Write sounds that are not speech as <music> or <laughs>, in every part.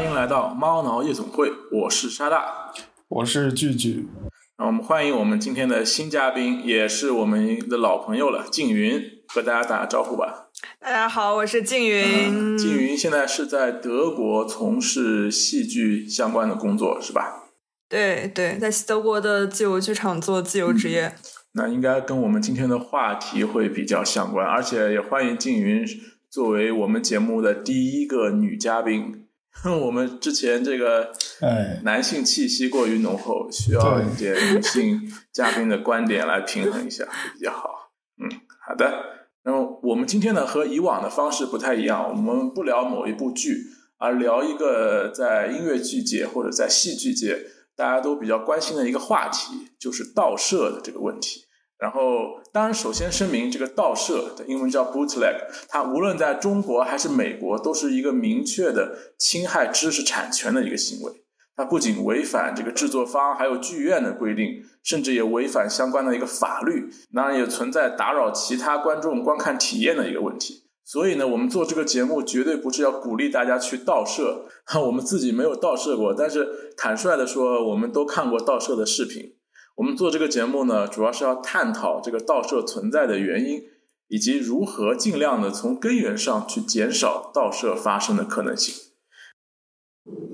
欢迎来到猫挠夜总会，我是沙大，我是聚聚。那我们欢迎我们今天的新嘉宾，也是我们的老朋友了，静云，和大家打个招呼吧。大家好，我是静云。静云现在是在德国从事戏剧相关的工作，是吧？对对，在德国的自由剧场做自由职业。那应该跟我们今天的话题会比较相关，而且也欢迎静云作为我们节目的第一个女嘉宾。<laughs> 我们之前这个哎，男性气息过于浓厚，需要一点女性嘉宾的观点来平衡一下比较好。嗯，好的。那么我们今天呢和以往的方式不太一样，我们不聊某一部剧，而聊一个在音乐剧界或者在戏剧界大家都比较关心的一个话题，就是盗摄的这个问题。然后，当然，首先声明，这个盗摄的英文叫 bootleg，它无论在中国还是美国，都是一个明确的侵害知识产权的一个行为。它不仅违反这个制作方还有剧院的规定，甚至也违反相关的一个法律，当然也存在打扰其他观众观看体验的一个问题。所以呢，我们做这个节目绝对不是要鼓励大家去盗摄，<laughs> 我们自己没有盗摄过，但是坦率的说，我们都看过盗摄的视频。我们做这个节目呢，主要是要探讨这个盗摄存在的原因，以及如何尽量的从根源上去减少盗摄发生的可能性。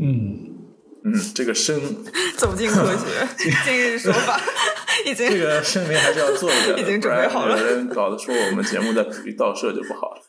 嗯嗯，这个声 <laughs> 走进科学，<laughs> 今日说法已经这个声明还是要做一下，已经准备好了。有人搞得说我们节目在鼓励盗摄就不好了。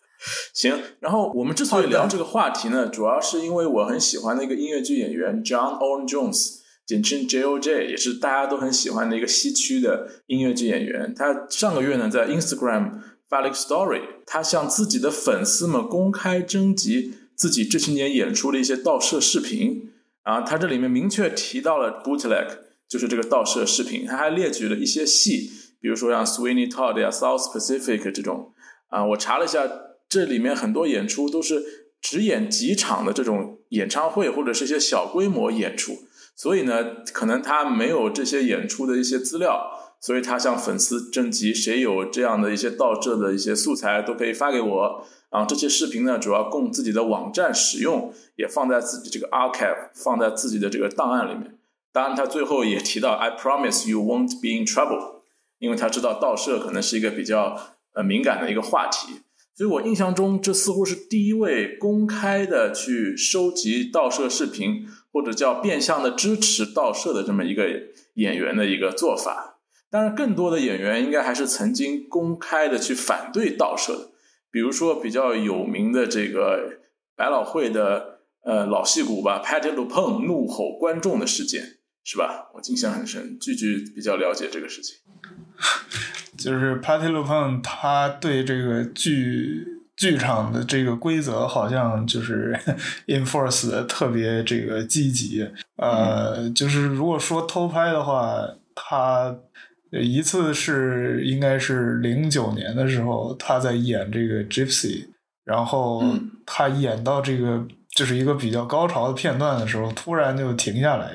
行，然后我们之所以聊这个话题呢，主要是因为我很喜欢的一个音乐剧演员 John Owen Jones。简称 J.O.J. 也是大家都很喜欢的一个西区的音乐剧演员。他上个月呢在 Instagram 发了一个 story，他向自己的粉丝们公开征集自己这些年演出的一些盗摄视频。然后他这里面明确提到了 bootleg，就是这个盗摄视频。他还列举了一些戏，比如说像 Sweeney Todd 呀、South Pacific 这种。啊，我查了一下，这里面很多演出都是只演几场的这种演唱会，或者是一些小规模演出。所以呢，可能他没有这些演出的一些资料，所以他向粉丝征集谁有这样的一些盗摄的一些素材，都可以发给我。然后这些视频呢，主要供自己的网站使用，也放在自己这个 archive，放在自己的这个档案里面。当然，他最后也提到 "I promise you won't be in trouble"，因为他知道盗摄可能是一个比较呃敏感的一个话题。所以我印象中，这似乎是第一位公开的去收集盗摄视频。或者叫变相的支持盗摄的这么一个演员的一个做法，当然更多的演员应该还是曾经公开的去反对盗摄的，比如说比较有名的这个百老汇的呃老戏骨吧，Patty LuPone 怒吼观众的事件是吧？我印象很深，句句比较了解这个事情，<laughs> 就是 Patty LuPone 他对这个剧。剧场的这个规则好像就是 <laughs> enforce 的特别这个积极，呃，就是如果说偷拍的话，他一次是应该是零九年的时候，他在演这个 Gypsy，然后他演到这个就是一个比较高潮的片段的时候，突然就停下来，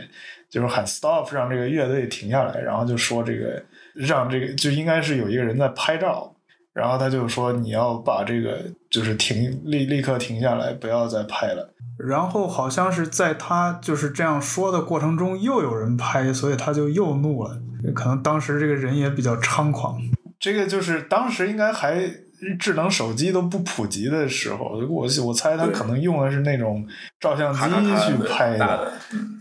就是喊 stop，让这个乐队停下来，然后就说这个让这个就应该是有一个人在拍照。然后他就说：“你要把这个就是停立立刻停下来，不要再拍了。”然后好像是在他就是这样说的过程中，又有人拍，所以他就又怒了。可能当时这个人也比较猖狂。这个就是当时应该还智能手机都不普及的时候，我我猜他可能用的是那种照相机去拍的。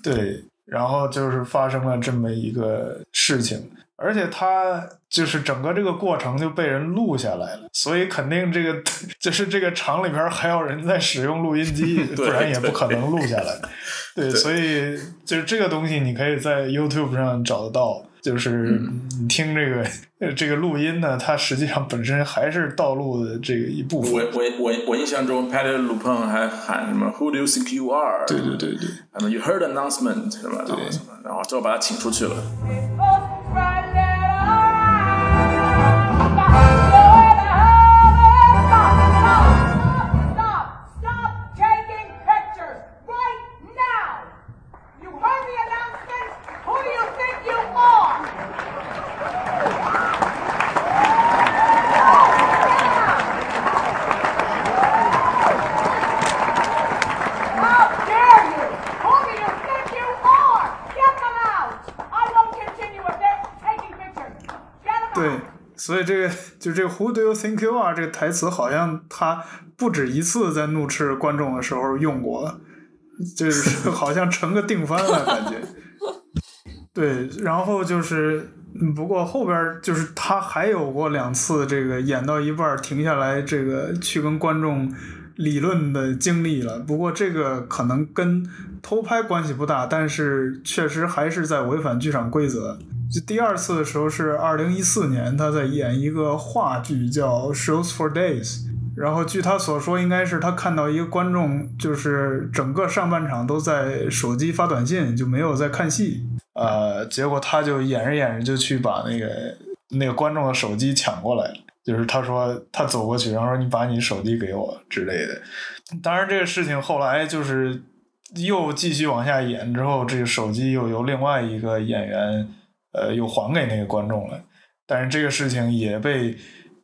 对，然后就是发生了这么一个事情。而且他就是整个这个过程就被人录下来了，所以肯定这个 <laughs> 就是这个厂里边还有人在使用录音机，<laughs> 不然也不可能录下来。对，所以就是这个东西你可以在 YouTube 上找得到，就是你听这个这个录音呢，它实际上本身还是道路的这个一部分。我我我我印象中，Patty Lupone 还喊什么 “Who do you think you are？” 对对对对，什么 “You heard announcement” 什么，什么，然后最后把他请出去了。所以这个就这个 Who do you think you are 这个台词，好像他不止一次在怒斥观众的时候用过，就是 <laughs> 好像成个定番了感觉。对，然后就是，不过后边就是他还有过两次这个演到一半停下来，这个去跟观众理论的经历了。不过这个可能跟偷拍关系不大，但是确实还是在违反剧场规则。就第二次的时候是二零一四年，他在演一个话剧叫《Shows for Days》，然后据他所说，应该是他看到一个观众，就是整个上半场都在手机发短信，就没有在看戏。呃，结果他就演着演着就去把那个那个观众的手机抢过来。就是他说他走过去，然后说你把你手机给我之类的。当然，这个事情后来就是又继续往下演之后，这个手机又由另外一个演员呃又还给那个观众了。但是这个事情也被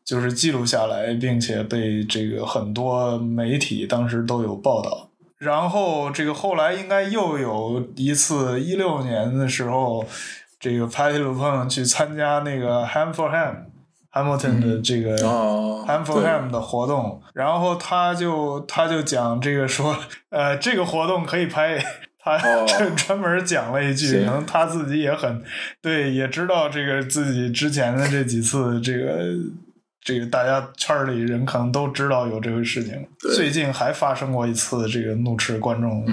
就是记录下来，并且被这个很多媒体当时都有报道。然后这个后来应该又有一次一六年的时候，这个 Patty LuPone 去参加那个 Ham for Ham Hamilton 的这个哦 Ham for 对 Ham 的活动，然后他就他就讲这个说，呃，这个活动可以拍。他哦这 <laughs> 专门讲了一句，行可能他自己也很对，也知道这个自己之前的这几次这个这个大家圈儿里人可能都知道有这个事情。最近还发生过一次这个怒斥观众，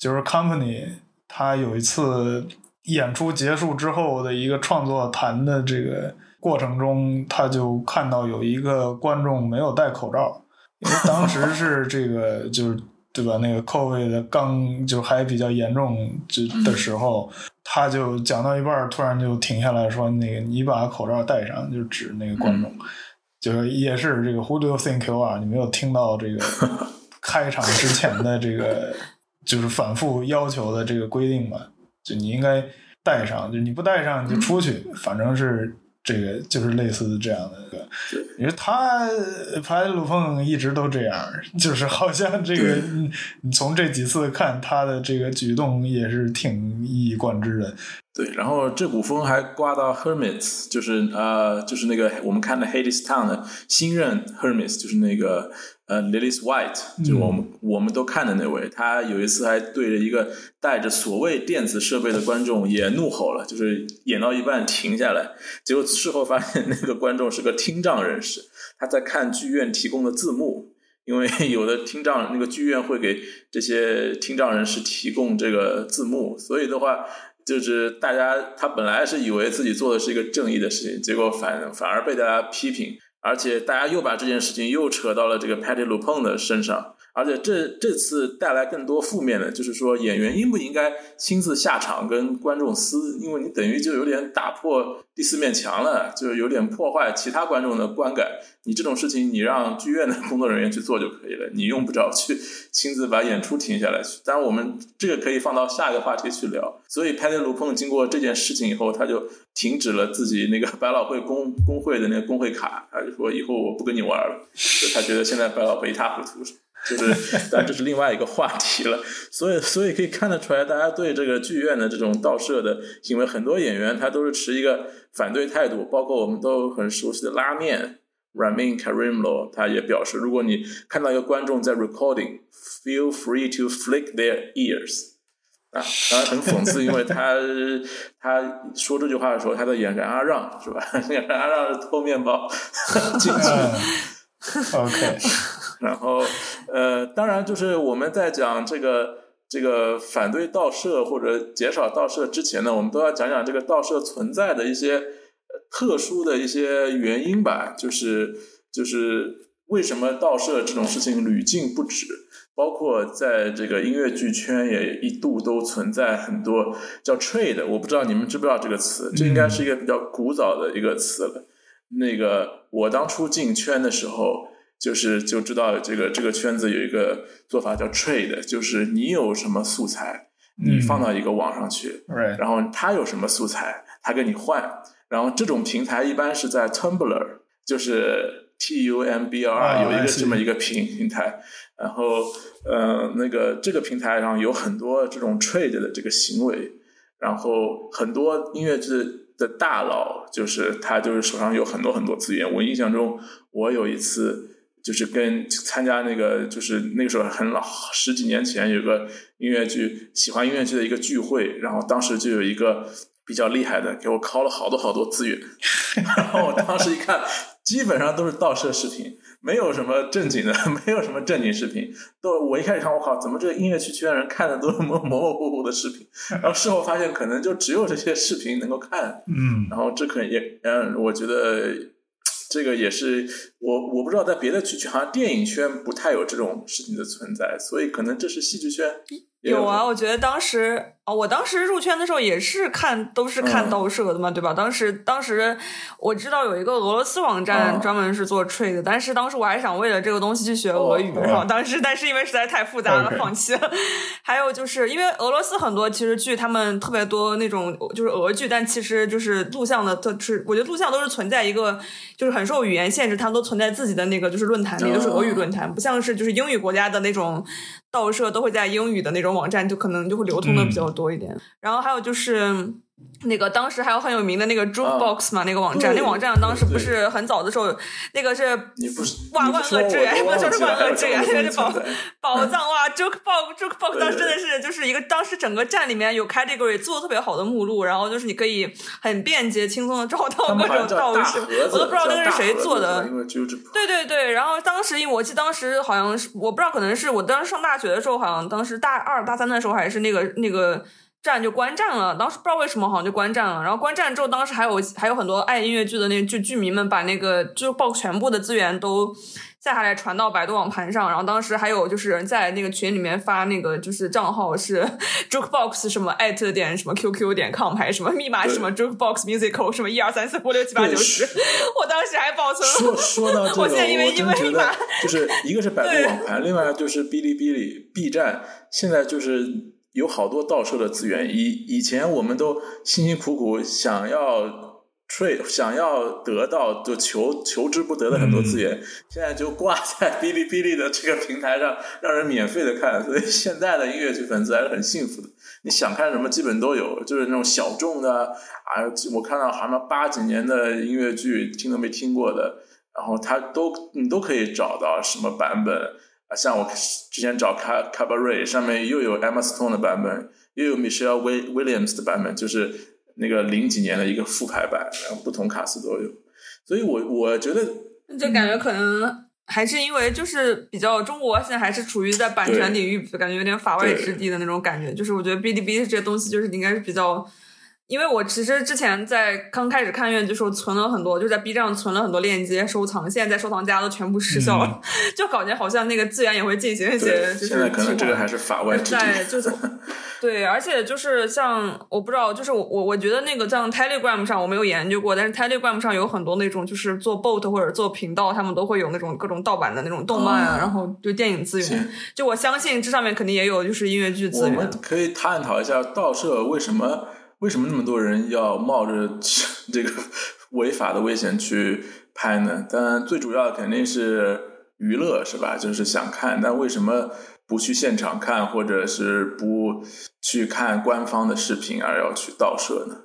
就是 Company 他有一次演出结束之后的一个创作谈的这个过程中，他就看到有一个观众没有戴口罩，因为当时是这个就是。对吧？那个 COVID 的刚就还比较严重就的时候，他就讲到一半儿，突然就停下来说：“那个你把口罩戴上。”就指那个观众，就是也是这个 Who do you think you are？你没有听到这个 <laughs> 开场之前的这个就是反复要求的这个规定嘛？就你应该戴上，就你不戴上你就出去，反正是这个就是类似这样的一个。你说他排鲁凤一直都这样，<laughs> 就是好像这个你你从这几次看他的这个举动也是挺一以贯之的。对，然后这股风还刮到 Hermes，就是呃，就是那个我们看的 Hades Town 的新任 Hermes，就是那个呃 Lilith White，就是我们、我们都看的那位，他有一次还对着一个带着所谓电子设备的观众也怒吼了，就是演到一半停下来，结果事后发现那个观众是个听障人士，他在看剧院提供的字幕。因为有的听障那个剧院会给这些听障人士提供这个字幕，所以的话，就是大家他本来是以为自己做的是一个正义的事情，结果反反而被大家批评，而且大家又把这件事情又扯到了这个 Patty LuPone 的身上，而且这这次带来更多负面的，就是说演员应不应该亲自下场跟观众撕，因为你等于就有点打破第四面墙了，就是有点破坏其他观众的观感。你这种事情，你让剧院的工作人员去做就可以了，你用不着去 <laughs> 亲自把演出停下来。当然，我们这个可以放到下一个话题去聊。所以，派特鲁碰经过这件事情以后，他就停止了自己那个百老汇工工会的那个工会卡，他就说以后我不跟你玩了。就他觉得现在百老汇一塌糊涂，就是，<laughs> 但这是另外一个话题了。所以，所以可以看得出来，大家对这个剧院的这种盗摄的行为，很多演员他都是持一个反对态度，包括我们都很熟悉的拉面。Ramin Karimlo 他也表示，如果你看到一个观众在 recording，feel free to flick their ears。啊，当然很讽刺，因为他 <laughs> 他说这句话的时候，他在演冉阿让是吧？<laughs> 冉阿让是偷面包进去。OK，然后呃，当然就是我们在讲这个这个反对盗摄或者减少盗摄之前呢，我们都要讲讲这个盗摄存在的一些呃特殊的一些原因吧，就是就是为什么盗摄这种事情屡禁不止。包括在这个音乐剧圈也一度都存在很多叫 trade，我不知道你们知不知道这个词，这应该是一个比较古早的一个词了。那个我当初进圈的时候，就是就知道这个这个圈子有一个做法叫 trade，就是你有什么素材，你放到一个网上去然后他有什么素材，他跟你换。然后这种平台一般是在 Tumblr，就是 T U M B L 啊 R 有一个这么一个平平台。然后呃，那个这个平台上有很多这种 trade 的这个行为，然后很多音乐制的大佬，就是他就是手上有很多很多资源。我印象中，我有一次就是跟参加那个就是那个时候很老十几年前有个音乐剧喜欢音乐剧的一个聚会，然后当时就有一个比较厉害的给我拷了好多好多资源，<laughs> 然后我当时一看，基本上都是盗摄视频。没有什么正经的，<laughs> 没有什么正经视频。都我一开始看，我靠，怎么这个音乐剧居然人看的都是模模模糊糊的视频？然后事后发现，可能就只有这些视频能够看。嗯，然后这可能也，嗯，我觉得这个也是我我不知道，在别的剧圈，好像电影圈不太有这种事情的存在，所以可能这是戏剧圈。有啊，我觉得当时啊，我当时入圈的时候也是看，都是看盗社的嘛，对吧？当时当时我知道有一个俄罗斯网站专门是做 trade 的，但是当时我还想为了这个东西去学俄语，然后当时但是因为实在太复杂了，放弃了。还有就是因为俄罗斯很多其实剧，他们特别多那种就是俄剧，但其实就是录像的，都是我觉得录像都是存在一个就是很受语言限制，他们都存在自己的那个就是论坛里，都是俄语论坛，不像是就是英语国家的那种。盗摄都会在英语的那种网站，就可能就会流通的比较多一点。然后还有就是。那个当时还有很有名的那个 Jukebox 嘛，那个网站，那网站当时不是很早的时候，那个是哇万恶之源，不能说是万恶 <laughs> 之源，那个是宝 <laughs> 宝藏哇！Jukebox Jukebox 当时真的是就是一个当时整个站里面有 category 做的特别好的目录，然后就是你可以很便捷轻松的找到各种盗摄，我都不知道那个是谁做的。对对对，然后当时因为我记得当时好像是我不知道可能是我当时上大学的时候，好像当时大二大三的时候还是那个那个。站就观战了，当时不知道为什么好像就观战了。然后观战之后，当时还有还有很多爱音乐剧的那剧剧迷们把那个就报全部的资源都下下来传到百度网盘上。然后当时还有就是人在那个群里面发那个就是账号是 <laughs> jukebox 什么艾特点什么 qq 点 com 还是什么密码什么 jukebox musical 什么一二三四五六七八九十。<laughs> 我当时还保存了。说说到这个，我现在因为因为密码就是一个是百度网盘，<laughs> 另外就是哔哩哔哩 B 站，现在就是。有好多盗摄的资源，以以前我们都辛辛苦苦想要 trade，想要得到就求求之不得的很多资源，现在就挂在哔哩哔哩的这个平台上，让人免费的看。所以现在的音乐剧粉丝还是很幸福的，你想看什么基本都有，就是那种小众的啊，我看到好像八几年的音乐剧听都没听过的，然后它都你都可以找到什么版本。像我之前找卡卡巴瑞，上面又有 Emma Stone 的版本，又有 Michelle Williams 的版本，就是那个零几年的一个复排版，然后不同卡司都有。所以我我觉得，就感觉可能还是因为就是比较中国现在还是处于在版权领域，感觉有点法外之地的那种感觉。就是我觉得哔哩哔哩这些东西，就是应该是比较。因为我其实之前在刚开始看乐剧时候存了很多，就在 B 站上存了很多链接收藏，现在在收藏夹都全部失效了，<laughs> 就感觉好像那个资源也会进行一些，就是现在可能这个还是法外之地。就是 <laughs> 对，而且就是像我不知道，就是我我我觉得那个像 Telegram 上我没有研究过，但是 Telegram 上有很多那种就是做 bot 或者做频道，他们都会有那种各种盗版的那种动漫啊，然后就电影资源。就我相信这上面肯定也有就是音乐剧资源。我们可以探讨一下盗摄为什么。为什么那么多人要冒着这个 <laughs> 违法的危险去拍呢？当然，最主要的肯定是娱乐，是吧？就是想看。但为什么不去现场看，或者是不去看官方的视频，而要去盗摄呢？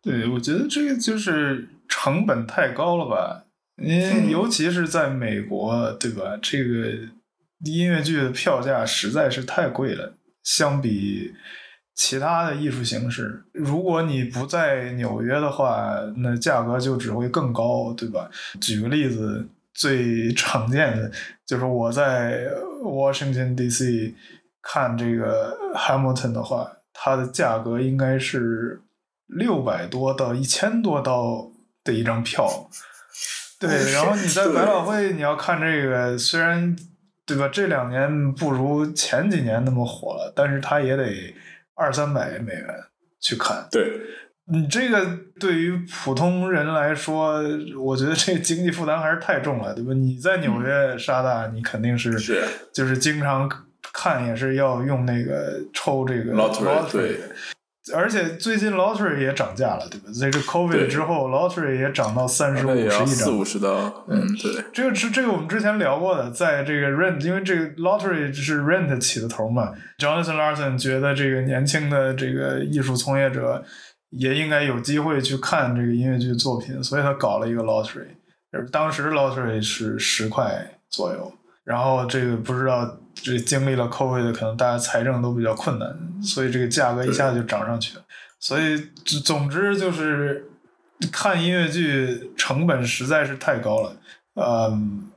对，我觉得这个就是成本太高了吧？因为尤其是在美国，对吧？这个音乐剧的票价实在是太贵了，相比。其他的艺术形式，如果你不在纽约的话，那价格就只会更高，对吧？举个例子，最常见的就是我在 Washington D.C. <laughs> 看这个 Hamilton 的话，它的价格应该是六百多到一千多刀的一张票。对，<laughs> 然后你在百老汇你要看这个，虽然对吧，这两年不如前几年那么火了，但是它也得。二三百美元去看，对你这个对于普通人来说，我觉得这个经济负担还是太重了，对吧？你在纽约沙大，你肯定是是就是经常看也是要用那个抽这个 lottery。而且最近 lottery 也涨价了，对吧？这个 covid 之后，lottery 也涨到三十五十一张，四五十刀。嗯，对。这个是这个我们之前聊过的，在这个 rent，因为这个 lottery 是 rent 起的头嘛。Jonathan Larson 觉得这个年轻的这个艺术从业者也应该有机会去看这个音乐剧作品，所以他搞了一个 lottery，就是当时 lottery 是十块左右，然后这个不知道这经历了 COVID，可能大家财政都比较困难，所以这个价格一下子就涨上去了。所以总之就是看音乐剧成本实在是太高了，嗯。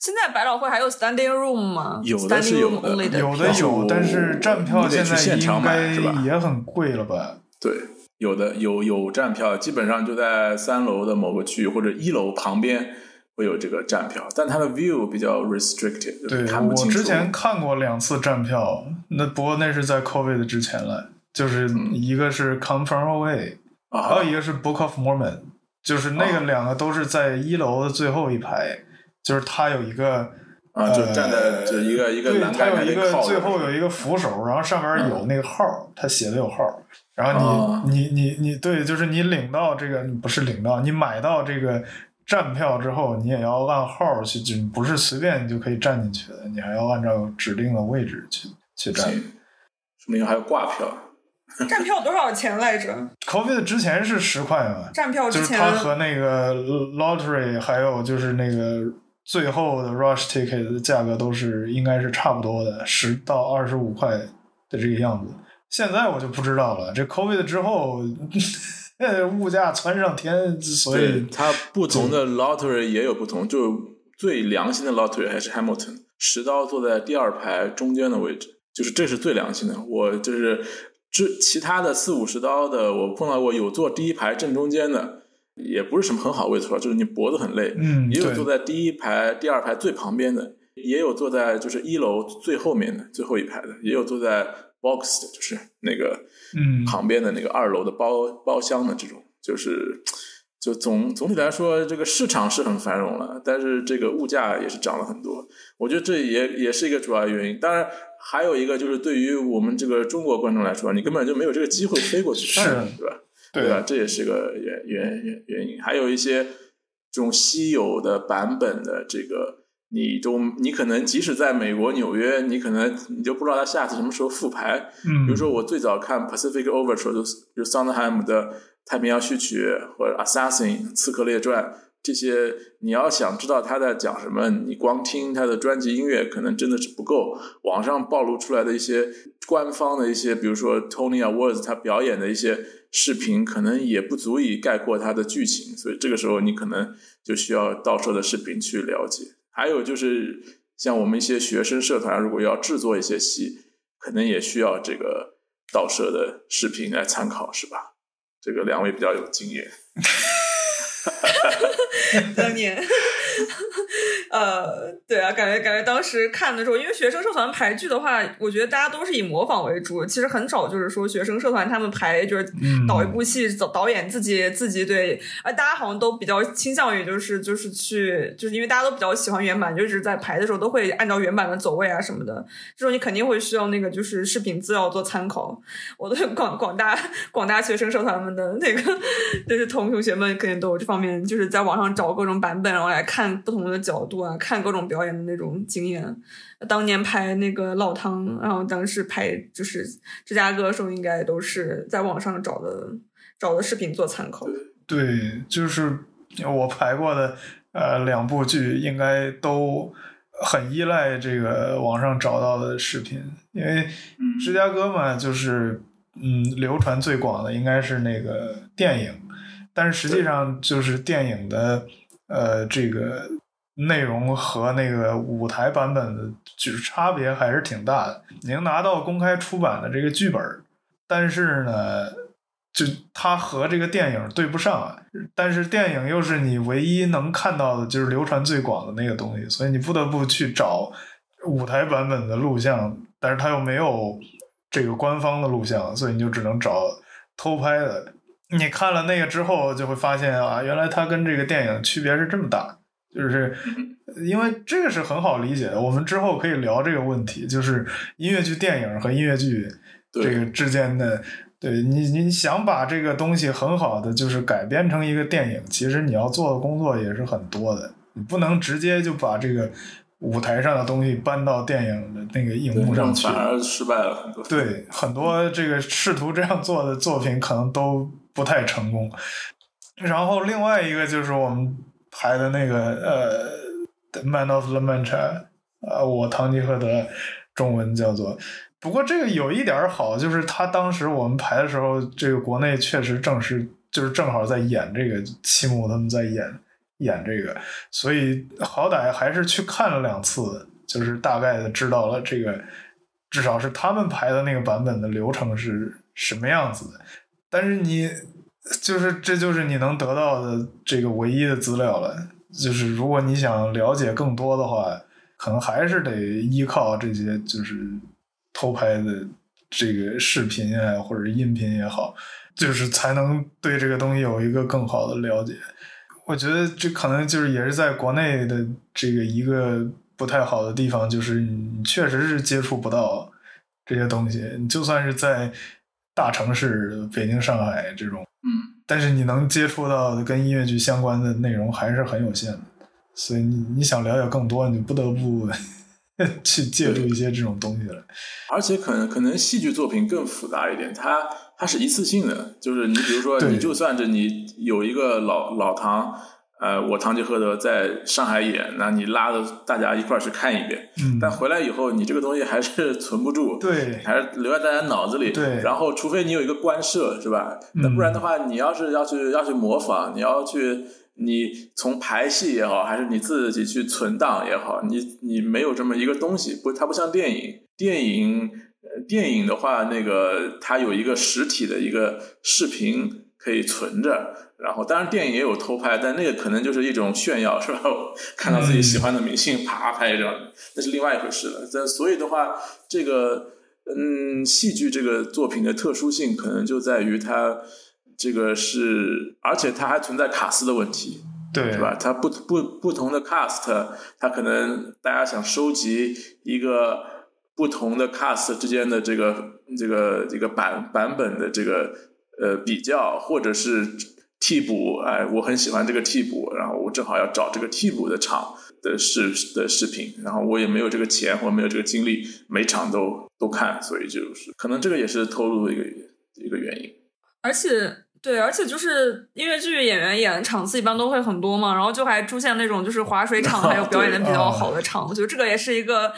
现在百老汇还有 standing room 吗？有的是有的，有的有，但是站票现在应该也很贵了吧？对，有的有有站票，基本上就在三楼的某个区域或者一楼旁边会有这个站票，但它的 view 比较 restricted，对，看不清楚。我之前看过两次站票，那不过那是在 COVID 之前了，就是一个是 Come From Away，还有一个是 Book of Mormon，就是那个两个都是在一楼的最后一排。就是它有一个啊，就站在就一个一个栏杆他有一个最后有一个扶手，然后上面有那个号，他写的有号。然后你你你你对，就是你领到这个不是领到，你买到这个站票之后，你也要按号去，进不是随便你就可以站进去的，你还要按照指定的位置去去站。说明还有挂票。<laughs> 站票多少钱来着？COVID 之前是十块嘛？站票就是它和那个 lottery 还有就是那个。最后的 rush ticket 的价格都是应该是差不多的，十到二十五块的这个样子。现在我就不知道了。这 COVID 之后，<laughs> 物价窜上天，所以它不同的 lottery 也有不同。就最良心的 lottery 还是 Hamilton，十刀坐在第二排中间的位置，就是这是最良心的。我就是这其他的四五十刀的，我碰到过有坐第一排正中间的。也不是什么很好位置，就是你脖子很累。嗯，也有坐在第一排、第二排最旁边的，也有坐在就是一楼最后面的最后一排的，也有坐在 box 的，就是那个嗯旁边的那个二楼的包包厢的这种。就是就总总体来说，这个市场是很繁荣了，但是这个物价也是涨了很多。我觉得这也也是一个主要原因。当然，还有一个就是对于我们这个中国观众来说，你根本就没有这个机会飞过去看，对吧？对吧？这也是个原原原原因。还有一些这种稀有的版本的这个，你都你可能即使在美国纽约，你可能你就不知道他下次什么时候复排。嗯，比如说我最早看 Pacific Overture 就是就桑德海姆的太平洋序曲或者 Assassin 刺客列传这些，你要想知道他在讲什么，你光听他的专辑音乐可能真的是不够。网上暴露出来的一些官方的一些，比如说 Tony Awards 他表演的一些。视频可能也不足以概括他的剧情，所以这个时候你可能就需要到时候的视频去了解。还有就是像我们一些学生社团，如果要制作一些戏，可能也需要这个倒摄的视频来参考，是吧？这个两位比较有经验。<laughs> 当年。呃，对啊，感觉感觉当时看的时候，因为学生社团排剧的话，我觉得大家都是以模仿为主。其实很少就是说学生社团他们排就是导一部戏，导导演自己自己对，啊大家好像都比较倾向于就是就是去，就是因为大家都比较喜欢原版，就是在排的时候都会按照原版的走位啊什么的。这种你肯定会需要那个就是视频资料做参考。我的广广大广大学生社团们的那个 <laughs> 就是同同学们肯定都有这方面，就是在网上找各种版本，然后来看不同的角度。啊，看各种表演的那种经验。当年拍那个老汤，然后当时拍就是芝加哥的时候，应该都是在网上找的找的视频做参考。对，就是我排过的呃两部剧，应该都很依赖这个网上找到的视频，因为芝加哥嘛，就是嗯流传最广的应该是那个电影，但是实际上就是电影的呃这个。内容和那个舞台版本的就是差别还是挺大的。你能拿到公开出版的这个剧本，但是呢，就它和这个电影对不上啊。但是电影又是你唯一能看到的，就是流传最广的那个东西，所以你不得不去找舞台版本的录像，但是它又没有这个官方的录像，所以你就只能找偷拍的。你看了那个之后，就会发现啊，原来它跟这个电影区别是这么大。就是因为这个是很好理解的，我们之后可以聊这个问题，就是音乐剧电影和音乐剧这个之间的，对你你想把这个东西很好的就是改编成一个电影，其实你要做的工作也是很多的，你不能直接就把这个舞台上的东西搬到电影的那个荧幕上去，反而失败了很多。对，很多这个试图这样做的作品可能都。不太成功。然后另外一个就是我们排的那个呃，《Man of the Mancha》啊，我堂吉诃德，中文叫做。不过这个有一点好，就是他当时我们排的时候，这个国内确实正是就是正好在演这个七木他们在演演这个，所以好歹还是去看了两次，就是大概的知道了这个至少是他们排的那个版本的流程是什么样子的。但是你就是这就是你能得到的这个唯一的资料了，就是如果你想了解更多的话，可能还是得依靠这些就是。偷拍的这个视频啊，或者音频也好，就是才能对这个东西有一个更好的了解。我觉得这可能就是也是在国内的这个一个不太好的地方，就是你确实是接触不到这些东西。你就算是在大城市，北京、上海这种，嗯，但是你能接触到的跟音乐剧相关的内容还是很有限的。所以你你想了解更多，你不得不。<laughs> 去借助一些这种东西来，而且可能可能戏剧作品更复杂一点，它它是一次性的，就是你比如说，你就算是你有一个老老唐，呃，我堂吉诃德在上海演，那你拉着大家一块儿去看一遍，嗯，但回来以后，你这个东西还是存不住，对，还是留在大家脑子里，对，然后除非你有一个官设，是吧？那不然的话，你要是要去要去模仿，你要去。你从排戏也好，还是你自己去存档也好，你你没有这么一个东西，不，它不像电影，电影，电影的话，那个它有一个实体的一个视频可以存着，然后当然电影也有偷拍，但那个可能就是一种炫耀，是吧？<laughs> 看到自己喜欢的明星，啪拍一张，那是另外一回事了。但所以的话，这个嗯，戏剧这个作品的特殊性，可能就在于它。这个是，而且它还存在卡斯的问题，对，是吧？它不不不同的 cast，它可能大家想收集一个不同的 cast 之间的这个这个这个版版本的这个呃比较，或者是替补，哎，我很喜欢这个替补，然后我正好要找这个替补的场的视的视频，然后我也没有这个钱或者没有这个精力，每场都都看，所以就是可能这个也是透露的一个一个原因，而且。对，而且就是音乐剧演员演的场次一般都会很多嘛，然后就还出现那种就是划水场，<laughs> 还有表演的比较好的场，我觉得这个也是一个，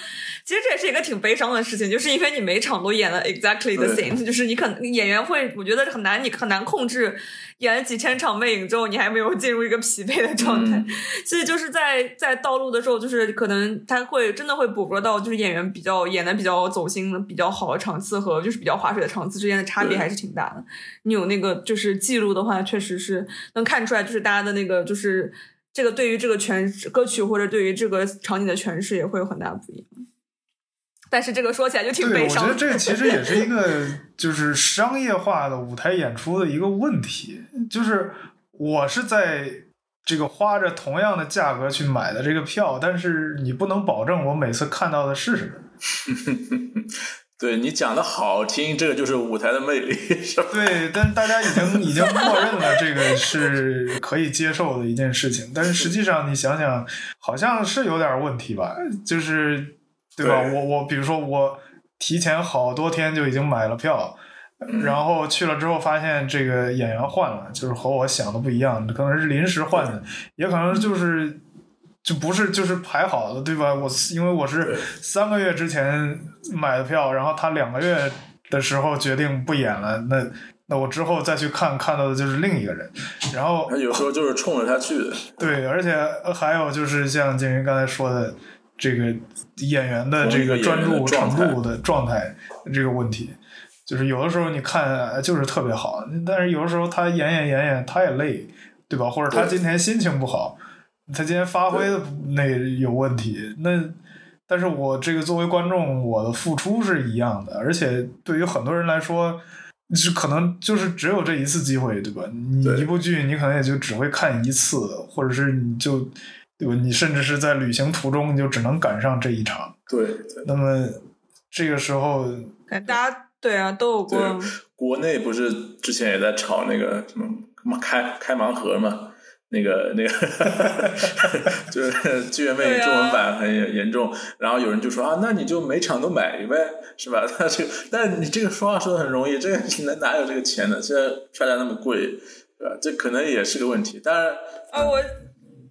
其实这也是一个挺悲伤的事情，就是因为你每场都演了 exactly the same，就是你可能演员会，我觉得很难，你很难控制。演了几千场魅影之后，你还没有进入一个疲惫的状态，所以就是在在道路的时候，就是可能他会真的会捕捉到，就是演员比较演的比较走心的、比较好的场次和就是比较划水的场次之间的差别还是挺大的。你有那个就是记录的话，确实是能看出来，就是大家的那个就是这个对于这个诠歌曲或者对于这个场景的诠释也会有很大不一样。但是这个说起来就挺悲伤的。我觉得这 <laughs> 其实也是一个就是商业化的舞台演出的一个问题，就是我是在这个花着同样的价格去买的这个票，但是你不能保证我每次看到的是什么。<laughs> 对你讲的好听，这个就是舞台的魅力，是吧？<laughs> 对，但大家已经已经默认了这个是可以接受的一件事情，但是实际上你想想，好像是有点问题吧？就是。对吧？我我比如说我提前好多天就已经买了票，然后去了之后发现这个演员换了，就是和我想的不一样，可能是临时换的，也可能就是就不是就是排好的，对吧？我因为我是三个月之前买的票，然后他两个月的时候决定不演了，那那我之后再去看看到的就是另一个人，然后他有时候就是冲着他去的，对，而且还有就是像静云刚才说的。这个演员的这个专注程度的状态，这个问题，就是有的时候你看就是特别好，但是有的时候他演演演演他也累，对吧？或者他今天心情不好，他今天发挥的那有问题。那但是我这个作为观众，我的付出是一样的，而且对于很多人来说，是可能就是只有这一次机会，对吧？你一部剧你可能也就只会看一次，或者是你就。对吧？你甚至是在旅行途中，你就只能赶上这一场。对。那么这个时候，大家对啊都有过。国内不是之前也在炒那个什么开开盲盒嘛？那个那个，<laughs> 就是剧院魅影中文版很严重，然后有人就说啊，那你就每场都买呗，是吧？他这个，但你这个说话说的很容易，这个哪哪有这个钱呢？现在票价那么贵，对吧？这可能也是个问题。当然，啊，我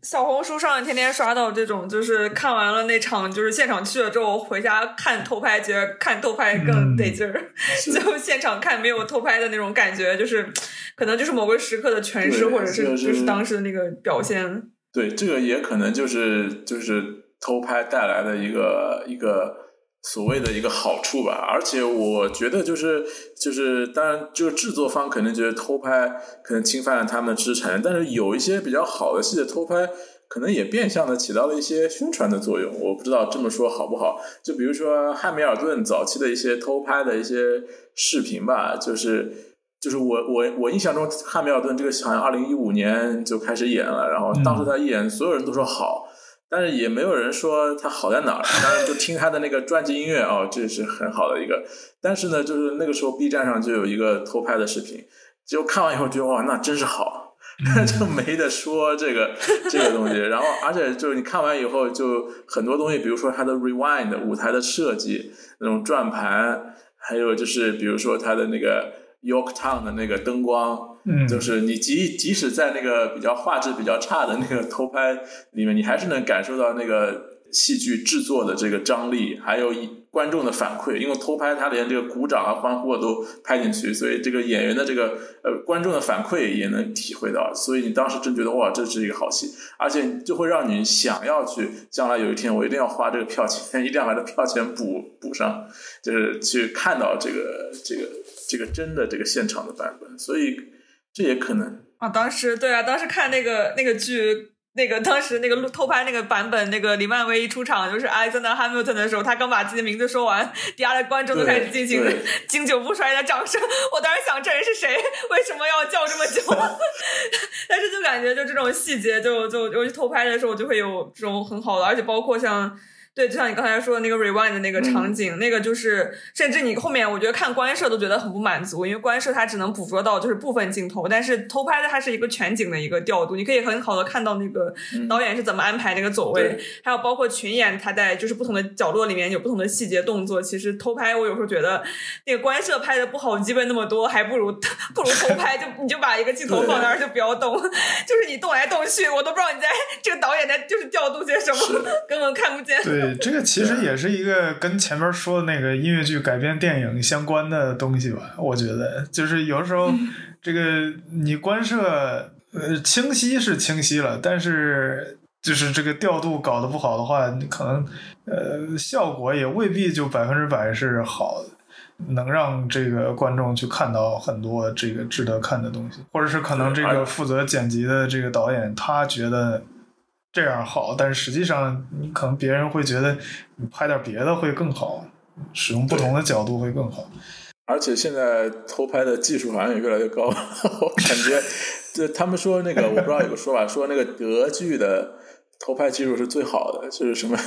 小红书上天天刷到这种，就是看完了那场，就是现场去了之后回家看偷拍，觉得看偷拍更得劲儿，就现场看没有偷拍的那种感觉，就是。可能就是某个时刻的诠释，或者是就是当时的那个表现。对，这个也可能就是就是偷拍带来的一个一个所谓的一个好处吧。而且我觉得就是就是，当然就是制作方可能觉得偷拍可能侵犯了他们的知识产权，但是有一些比较好的戏的偷拍，可能也变相的起到了一些宣传的作用。我不知道这么说好不好？就比如说汉密尔顿早期的一些偷拍的一些视频吧，就是。就是我我我印象中，汉密尔顿这个好像二零一五年就开始演了，然后当时他一演，所有人都说好，但是也没有人说他好在哪儿。当然，就听他的那个专辑音乐哦，这是很好的一个。但是呢，就是那个时候 B 站上就有一个偷拍的视频，就看完以后觉得哇，那真是好，<laughs> 就没得说这个这个东西。然后，而且就是你看完以后，就很多东西，比如说他的 Rewind 舞台的设计，那种转盘，还有就是比如说他的那个。Yorktown 的那个灯光，嗯就是你即即使在那个比较画质比较差的那个偷拍里面，你还是能感受到那个戏剧制作的这个张力，还有观众的反馈。因为偷拍，他连这个鼓掌啊、欢呼都拍进去，所以这个演员的这个呃观众的反馈也能体会到。所以你当时真觉得哇，这是一个好戏，而且就会让你想要去将来有一天我一定要花这个票钱，一定要把这票钱补补上，<laughs> 就是去看到这个这个。这个真的这个现场的版本，所以这也可能啊。当时对啊，当时看那个那个剧，那个当时那个录偷拍那个版本，那个李曼威一出场就是艾森的 Hamilton 的时候，他刚把自己的名字说完，底下的观众都开始进行 <laughs> 经久不衰的掌声。我当时想，这人是谁？为什么要叫这么久？<laughs> 但是就感觉就这种细节，就就尤其偷拍的时候，就会有这种很好的，而且包括像。对，就像你刚才说的那个 rewind 的那个场景，那个就是，甚至你后面我觉得看官摄都觉得很不满足，因为官摄它只能捕捉到就是部分镜头，但是偷拍的它是一个全景的一个调度，你可以很好的看到那个导演是怎么安排那个走位，还有包括群演他在就是不同的角落里面有不同的细节动作。其实偷拍我有时候觉得那个官摄拍的不好，机会那么多，还不如 <laughs> 不如偷拍，就你就把一个镜头放那儿就不要动，<laughs> 就是你动来动去，我都不知道你在 <laughs> 这个导演在就是调度些什么，根本看不见。对。这个其实也是一个跟前面说的那个音乐剧改编电影相关的东西吧？我觉得，就是有时候这个你观摄呃清晰是清晰了，但是就是这个调度搞得不好的话，你可能呃效果也未必就百分之百是好的，能让这个观众去看到很多这个值得看的东西，或者是可能这个负责剪辑的这个导演他觉得。这样好，但是实际上你可能别人会觉得你拍点别的会更好，使用不同的角度会更好。而且现在偷拍的技术好像也越来越高，<laughs> 我感觉，就他们说那个我不知道有个说法说那个德剧的偷拍技术是最好的，就是什么？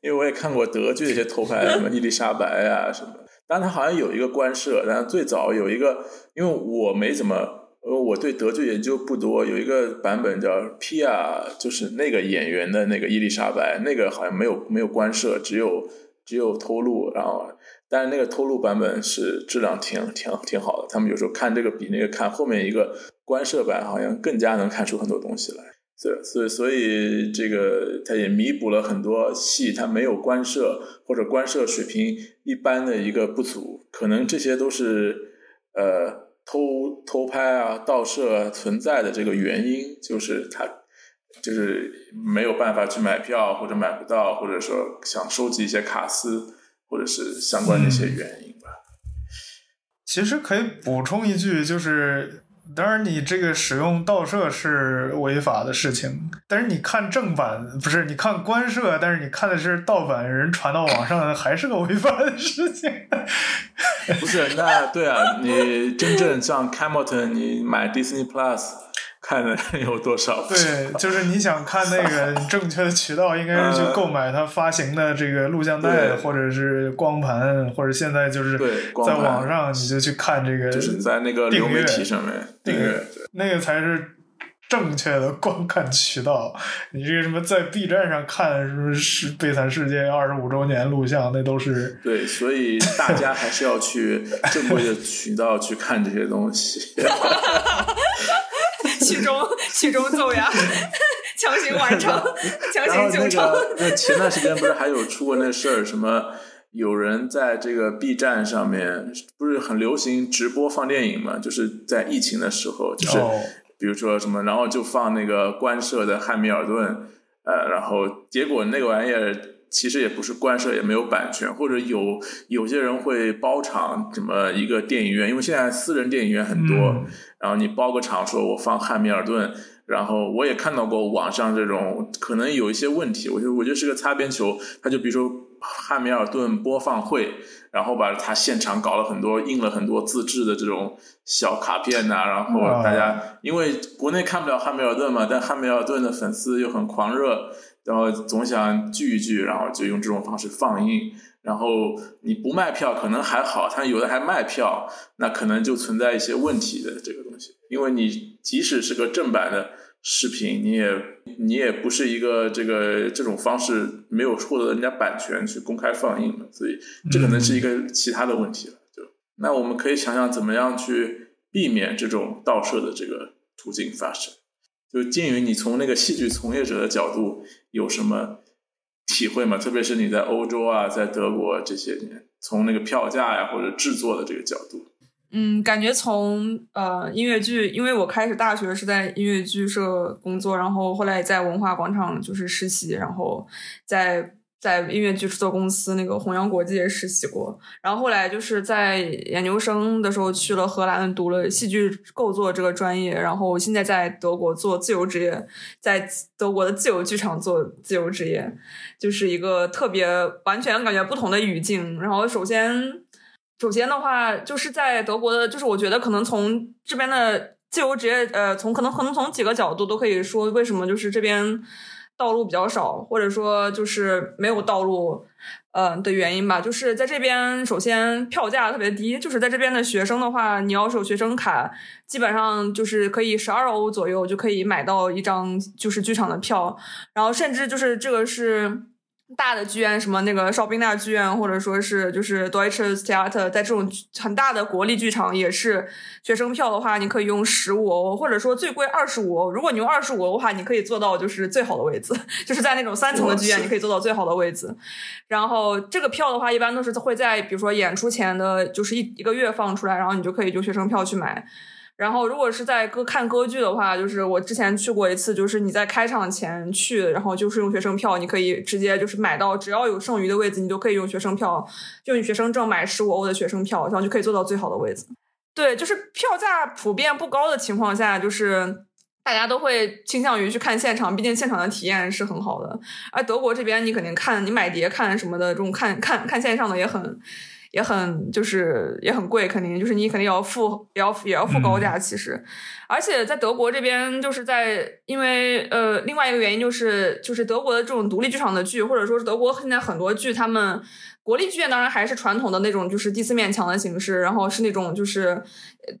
因为我也看过德剧的一些偷拍，什么伊丽莎白啊什么，但他好像有一个官摄，但最早有一个，因为我没怎么。呃，我对德剧研究不多，有一个版本叫 pi 就是那个演员的那个伊丽莎白，那个好像没有没有官摄，只有只有偷录，然后，但是那个偷录版本是质量挺挺挺好的。他们有时候看这个比那个看后面一个官摄版，好像更加能看出很多东西来。所以所以所以这个它也弥补了很多戏它没有官摄或者官摄水平一般的一个不足，可能这些都是呃。偷偷拍啊、盗摄啊存在的这个原因，就是他就是没有办法去买票，或者买不到，或者说想收集一些卡司，或者是相关的一些原因吧。其实可以补充一句，就是。当然，你这个使用盗摄是违法的事情。但是你看正版，不是你看官摄，但是你看的是盗版，人传到网上还是个违法的事情。<laughs> 不是，那对啊，你真正像 Camelton，你买 Disney Plus。看的人有多少？对，就是你想看那个 <laughs> 正确的渠道，应该是去购买它发行的这个录像带，或者是光盘，或者现在就是在网上你就去看这个，就是在那个流媒体上面订阅，那个才是正确的 <laughs> 观看渠道。你这个什么在 B 站上看什么是《悲惨世界》二十五周年录像，那都是对，所以大家还是要去正规的渠道去看这些东西。<laughs> 曲中曲中奏呀，<laughs> 强行完成，<laughs> 强行救场。那前段时间不是还有出过那事儿？什么有人在这个 B 站上面不是很流行直播放电影嘛？就是在疫情的时候，就是比如说什么，然后就放那个官摄的《汉密尔顿》，呃，然后结果那个玩意儿其实也不是官摄，也没有版权，或者有有些人会包场什么一个电影院，因为现在私人电影院很多。然后你包个场，说我放《汉密尔顿》，然后我也看到过网上这种可能有一些问题，我觉得我觉得是个擦边球。他就比如说《汉密尔顿》播放会，然后把他现场搞了很多印了很多自制的这种小卡片呐，然后大家因为国内看不了《汉密尔顿》嘛，但《汉密尔顿》的粉丝又很狂热，然后总想聚一聚，然后就用这种方式放映。然后你不卖票可能还好，他有的还卖票，那可能就存在一些问题的这个东西。因为你即使是个正版的视频，你也你也不是一个这个这种方式没有获得人家版权去公开放映的，所以这可能是一个其他的问题了。就那我们可以想想怎么样去避免这种盗摄的这个途径发生。就鉴于你从那个戏剧从业者的角度有什么？体会嘛，特别是你在欧洲啊，在德国这些年，从那个票价呀或者制作的这个角度，嗯，感觉从呃音乐剧，因为我开始大学是在音乐剧社工作，然后后来在文化广场就是实习，然后在。在音乐剧制作公司那个弘扬国际也实习过，然后后来就是在研究生的时候去了荷兰读了戏剧构作这个专业，然后现在在德国做自由职业，在德国的自由剧场做自由职业，就是一个特别完全感觉不同的语境。然后首先，首先的话就是在德国的，就是我觉得可能从这边的自由职业，呃，从可能可能从几个角度都可以说为什么就是这边。道路比较少，或者说就是没有道路，嗯的原因吧。就是在这边，首先票价特别低，就是在这边的学生的话，你要是有学生卡，基本上就是可以十二欧左右就可以买到一张就是剧场的票，然后甚至就是这个是。大的剧院，什么那个绍宾大剧院，或者说是就是 Deutsches Theater，在这种很大的国立剧场，也是学生票的话，你可以用十五欧，或者说最贵二十五欧。如果你用二十五欧的话，你可以坐到就是最好的位置，<laughs> 就是在那种三层的剧院，你可以坐到最好的位置。然后这个票的话，一般都是会在比如说演出前的，就是一一个月放出来，然后你就可以就学生票去买。然后，如果是在歌看歌剧的话，就是我之前去过一次，就是你在开场前去，然后就是用学生票，你可以直接就是买到，只要有剩余的位置，你就可以用学生票，用你学生证买十五欧的学生票，然后就可以坐到最好的位置。对，就是票价普遍不高的情况下，就是大家都会倾向于去看现场，毕竟现场的体验是很好的。而德国这边，你肯定看你买碟看什么的，这种看看看线上的也很。也很就是也很贵，肯定就是你肯定要付也要也要付高价，其实，而且在德国这边就是在因为呃另外一个原因就是就是德国的这种独立剧场的剧，或者说是德国现在很多剧他们。国立剧院当然还是传统的那种，就是第四面墙的形式，然后是那种就是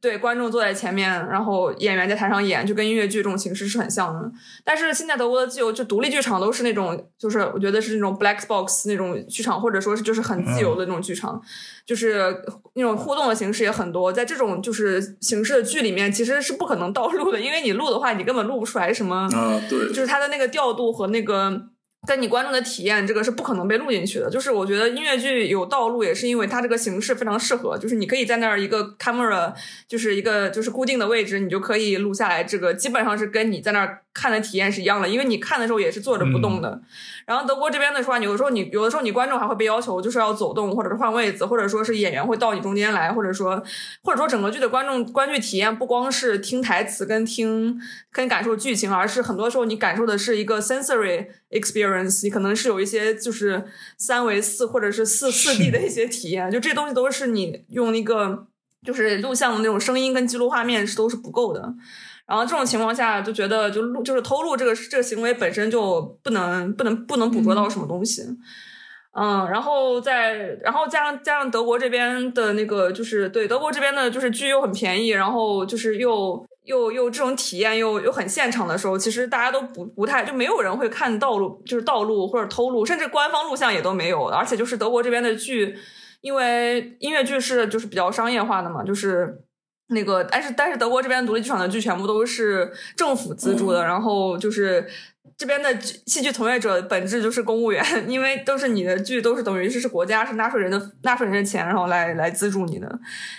对观众坐在前面，然后演员在台上演，就跟音乐剧这种形式是很像的。但是现在德国的自由就独立剧场都是那种，就是我觉得是那种 black box 那种剧场，或者说是就是很自由的那种剧场，就是那种互动的形式也很多。在这种就是形式的剧里面，其实是不可能 <laughs> 倒录的，因为你录的话，你根本录不出来什么。啊，对，就是它的那个调度和那个。跟你观众的体验，这个是不可能被录进去的。就是我觉得音乐剧有道路，也是因为它这个形式非常适合。就是你可以在那儿一个 camera，就是一个就是固定的位置，你就可以录下来。这个基本上是跟你在那儿看的体验是一样的，因为你看的时候也是坐着不动的。然后德国这边的话，有的时候你有的时候你观众还会被要求就是要走动，或者是换位子，或者说是演员会到你中间来，或者说或者说整个剧的观众观剧体验不光是听台词跟听跟感受剧情，而是很多时候你感受的是一个 sensory experience。你可能是有一些就是三维四或者是四四 D 的一些体验，就这东西都是你用那个就是录像的那种声音跟记录画面是都是不够的。然后这种情况下就觉得就录就是偷录这个这个行为本身就不能不能不能捕捉到什么东西。嗯，然后再然后加上加上德国这边的那个就是对德国这边的就是剧又很便宜，然后就是又又又这种体验又又很现场的时候，其实大家都不不太就没有人会看道路，就是道路或者偷录，甚至官方录像也都没有。而且就是德国这边的剧，因为音乐剧是就是比较商业化的嘛，就是那个但是但是德国这边独立剧场的剧全部都是政府资助的，然后就是。这边的戏剧从业者本质就是公务员，<laughs> 因为都是你的剧，都是等于是是国家是纳税人的纳税人的钱，然后来来资助你的。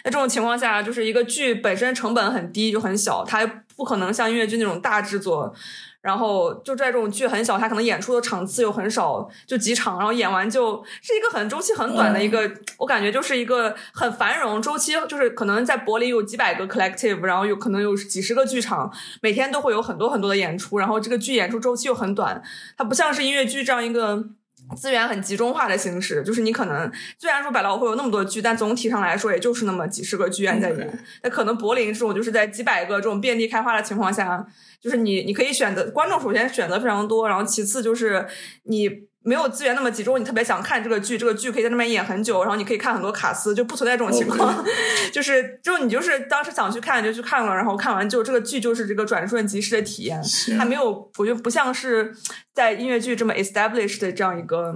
在这种情况下，就是一个剧本身成本很低，就很小，它不可能像音乐剧那种大制作。然后就在这种剧很小，它可能演出的场次又很少，就几场，然后演完就是一个很周期很短的一个，我感觉就是一个很繁荣周期，就是可能在柏林有几百个 collective，然后有可能有几十个剧场，每天都会有很多很多的演出，然后这个剧演出周期又很短，它不像是音乐剧这样一个。资源很集中化的形式，就是你可能虽然说百老汇有那么多剧，但总体上来说也就是那么几十个剧院在演。那可能柏林这种就是在几百个这种遍地开花的情况下，就是你你可以选择观众，首先选择非常多，然后其次就是你。没有资源那么集中，你特别想看这个剧，这个剧可以在那边演很久，然后你可以看很多卡司，就不存在这种情况。<laughs> 就是就你就是当时想去看就去看了，然后看完就这个剧就是这个转瞬即逝的体验，还没有我觉得不像是在音乐剧这么 established 的这样一个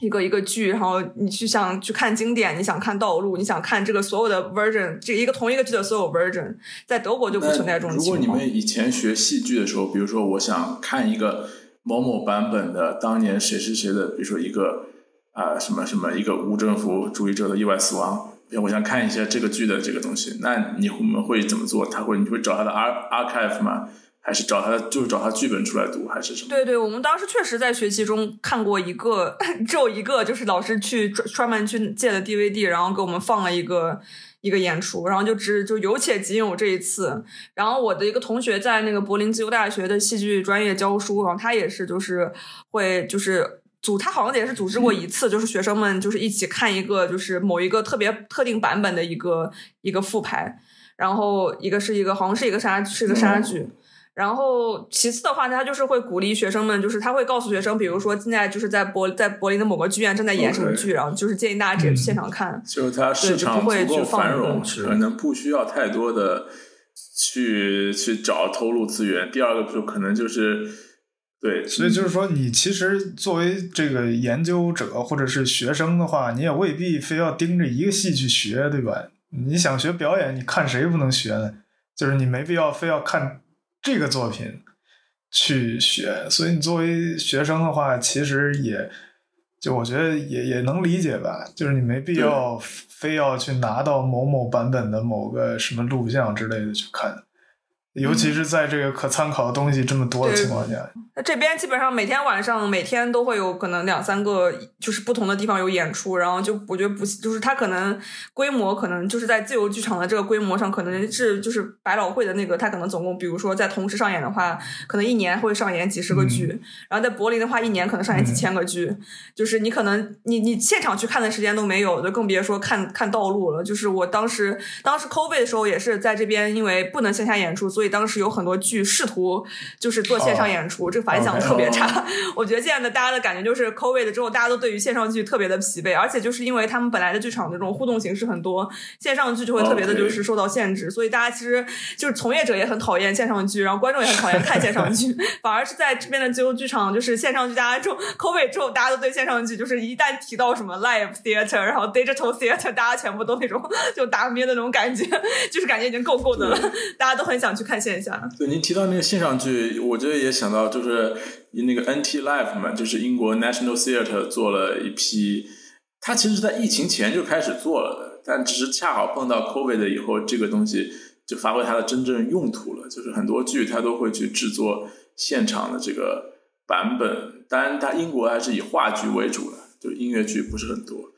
一个一个剧，然后你去想去看经典，你想看道路，你想看这个所有的 version，这一个同一个剧的所有 version，在德国就不存在这种情况。如果你们以前学戏剧的时候，比如说我想看一个。某某版本的当年谁是谁的，比如说一个啊什么什么一个无政府主义者的意外死亡，我想看一下这个剧的这个东西，那你我们会怎么做？他会你会找他的 ar archive 吗？还是找他的就是找他剧本出来读，还是什么？对对，我们当时确实在学习中看过一个，只有一个，就是老师去专专门去借的 DVD，然后给我们放了一个。一个演出，然后就只就有且仅有这一次。然后我的一个同学在那个柏林自由大学的戏剧专业教书，然后他也是就是会就是组，他好像也是组织过一次，就是学生们就是一起看一个就是某一个特别特定版本的一个一个复排，然后一个是一个好像是一个杀是一个杀剧。然后，其次的话，他就是会鼓励学生们，就是他会告诉学生，比如说现在就是在柏在柏林的某个剧院正在演什么剧，然后就是建议大家直接去现场看。就是它市场足够繁荣，可能不需要太多的去去找投入资源。第二个就可能就是对，所以就是说，你其实作为这个研究者或者是学生的话，你也未必非要盯着一个戏去学，对吧？你想学表演，你看谁不能学呢？就是你没必要非要看。这个作品去学，所以你作为学生的话，其实也就我觉得也也能理解吧，就是你没必要非要去拿到某某版本的某个什么录像之类的去看。尤其是在这个可参考的东西这么多的情况下，那这边基本上每天晚上每天都会有可能两三个，就是不同的地方有演出，然后就我觉得不就是它可能规模可能就是在自由剧场的这个规模上，可能是就是百老汇的那个，它可能总共比如说在同时上演的话，可能一年会上演几十个剧，然后在柏林的话，一年可能上演几千个剧，就是你可能你你现场去看的时间都没有，就更别说看看道路了。就是我当时当时 COVID 的时候也是在这边，因为不能线下演出，所以。当时有很多剧试图就是做线上演出，这个反响特别差。<laughs> 我觉得现在的大家的感觉就是，COVID 之后大家都对于线上剧特别的疲惫，而且就是因为他们本来的剧场的这种互动形式很多，线上剧就会特别的就是受到限制，所以大家其实就是从业者也很讨厌线上剧，然后观众也很讨厌看线上剧，<laughs> 反而是在这边的自由剧场，就是线上剧大家之后 COVID 之后，大家都对线上剧就是一旦提到什么 live theater，然后 digital theater，大家全部都那种 <laughs> 就打咩的那种感觉，就是感觉已经够够的了，大家都很想去看。线下对您提到那个线上剧，我觉得也想到就是呃那个 NT Live 嘛，就是英国 National Theatre 做了一批，它其实是在疫情前就开始做了的，但只是恰好碰到 COVID 以后，这个东西就发挥它的真正用途了。就是很多剧它都会去制作现场的这个版本，当然它英国还是以话剧为主的，就音乐剧不是很多，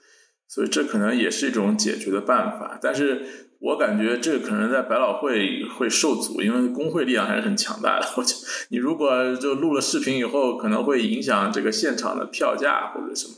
所以这可能也是一种解决的办法，但是。我感觉这个可能在百老汇会受阻，因为工会力量还是很强大的。<laughs> 我就你如果就录了视频以后，可能会影响这个现场的票价或者什么。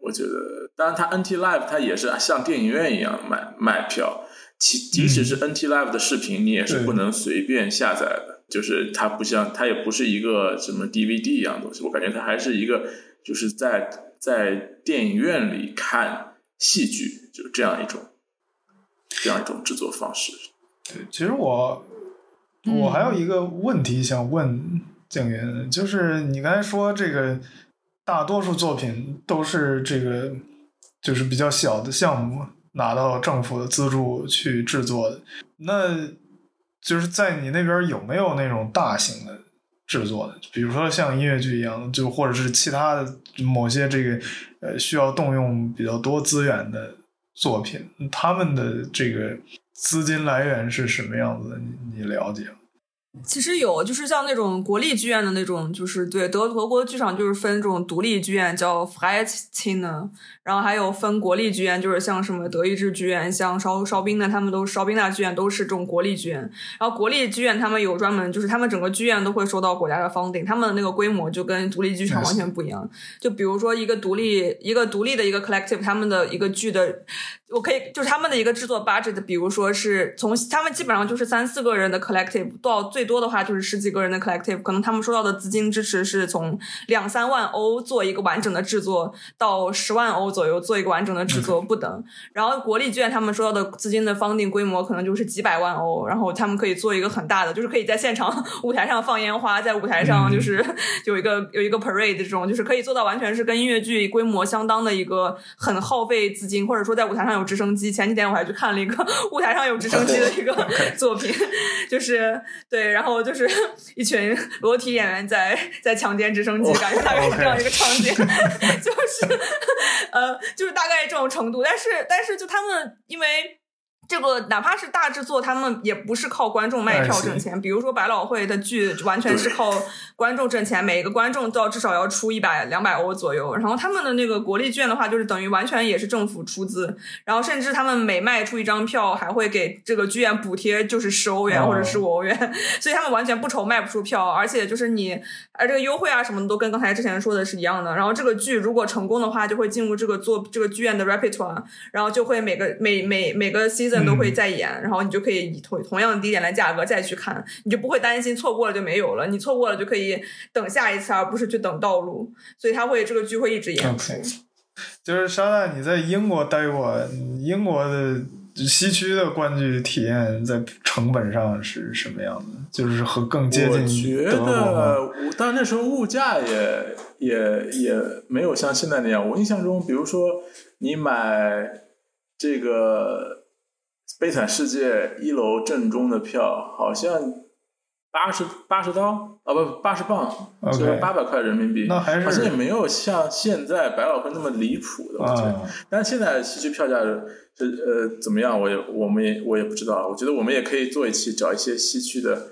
我觉得，当然它 NT Live 它也是像电影院一样卖卖票，其即使是 NT Live 的视频，你也是不能随便下载的。就是它不像它也不是一个什么 DVD 一样东西，我感觉它还是一个就是在在电影院里看戏剧，就这样一种。这样一种制作方式，对，其实我我还有一个问题想问静云，就是你刚才说这个大多数作品都是这个就是比较小的项目拿到政府的资助去制作的，那就是在你那边有没有那种大型的制作的，比如说像音乐剧一样，就或者是其他的某些这个呃需要动用比较多资源的作品，他们的这个资金来源是什么样子的？你你了解吗？其实有，就是像那种国立剧院的那种，就是对德德国剧场就是分这种独立剧院叫 Freiheitskino，然后还有分国立剧院，就是像什么德意志剧院，像烧烧冰的他们都烧冰大剧院都是这种国立剧院。然后国立剧院他们有专门，就是他们整个剧院都会受到国家的 funding，他们的那个规模就跟独立剧场完全不一样。就比如说一个独立一个独立的一个 collective，他们的一个剧的。我可以就是他们的一个制作 budget，比如说是从他们基本上就是三四个人的 collective，到最多的话就是十几个人的 collective，可能他们收到的资金支持是从两三万欧做一个完整的制作，到十万欧左右做一个完整的制作不等。然后国立剧院他们收到的资金的方定规模可能就是几百万欧，然后他们可以做一个很大的，就是可以在现场舞台上放烟花，在舞台上就是有一个有一个 parade 这种，就是可以做到完全是跟音乐剧规模相当的一个很耗费资金，或者说在舞台上。有直升机，前几天我还去看了一个舞台上有直升机的一个 <laughs> 作品，就是对，然后就是 <laughs> 一群裸体演员在在强奸直升机，感觉大概是这样一个场景，<laughs> 就是呃，就是大概这种程度，但是但是就他们因为。这个哪怕是大制作，他们也不是靠观众卖票挣钱。比如说百老汇的剧，完全是靠观众挣钱，每个观众都要至少要出一百两百欧左右。然后他们的那个国立剧院的话，就是等于完全也是政府出资，然后甚至他们每卖出一张票，还会给这个剧院补贴，就是十欧元或者十五欧元，<laughs> 所以他们完全不愁卖不出票，而且就是你，而这个优惠啊什么的都跟刚才之前说的是一样的。然后这个剧如果成功的话，就会进入这个做这个剧院的 repertoire，然后就会每个每每每个 season。都会再演，然后你就可以以同同样的低点来价格再去看，你就不会担心错过了就没有了。你错过了就可以等下一次，而不是去等道路。所以他会这个剧会一直演。就是沙娜，你在英国待过，英国的西区的观剧体验在成本上是什么样的？就是和更接近德国但那时候物价也也也没有像现在那样。我印象中，比如说你买这个。悲惨世界一楼正中的票好像八十八十刀啊不八十磅，就是八百块人民币，那还是好像也没有像现在百老汇那么离谱的。我觉得，但现在戏剧票价是呃怎么样？我也我们也我也不知道。我觉得我们也可以做一期，找一些西区的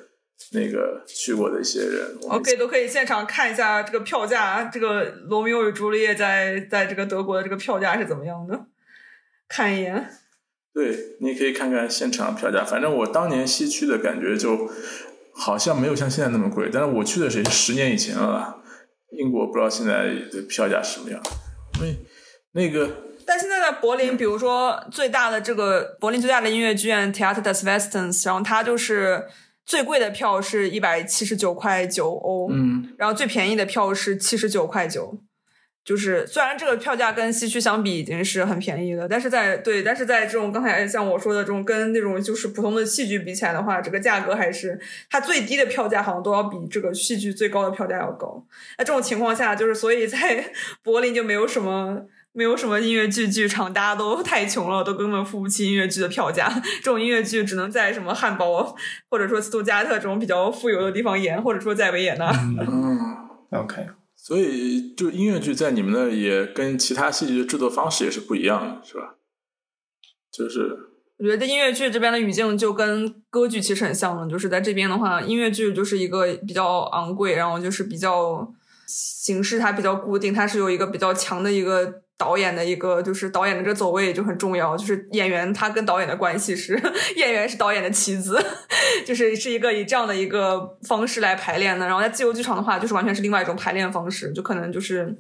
那个去过的一些人，OK 都可以现场看一下这个票价。这个《罗密欧与朱丽叶》在在这个德国的这个票价是怎么样的？看一眼。对，你可以看看现场票价。反正我当年西区的感觉就好像没有像现在那么贵，但是我去的是十年以前了。英国不知道现在的票价什么样。因为那个，但现在在柏林，比如说最大的这个柏林最大的音乐剧院 Theater des Westens，然后它就是最贵的票是一百七十九块九欧，嗯，然后最便宜的票是七十九块九。就是虽然这个票价跟西区相比已经是很便宜了，但是在对，但是在这种刚才像我说的这种跟那种就是普通的戏剧比起来的话，这个价格还是它最低的票价好像都要比这个戏剧最高的票价要高。那这种情况下，就是所以在 <laughs> 柏林就没有什么没有什么音乐剧剧场，大家都 <laughs> 太穷了，都根本付不起音乐剧的票价。这种音乐剧只能在什么汉堡或者说斯图加特这种比较富有的地方演，或者说在维也纳。嗯，OK。所以，就音乐剧在你们那也跟其他戏剧的制作方式也是不一样的，是吧？就是我觉得音乐剧这边的语境就跟歌剧其实很像的，就是在这边的话，音乐剧就是一个比较昂贵，然后就是比较形式它比较固定，它是有一个比较强的一个。导演的一个就是导演的这个走位就很重要，就是演员他跟导演的关系是 <laughs> 演员是导演的棋子，<laughs> 就是是一个以这样的一个方式来排练的。然后在自由剧场的话，就是完全是另外一种排练方式，就可能就是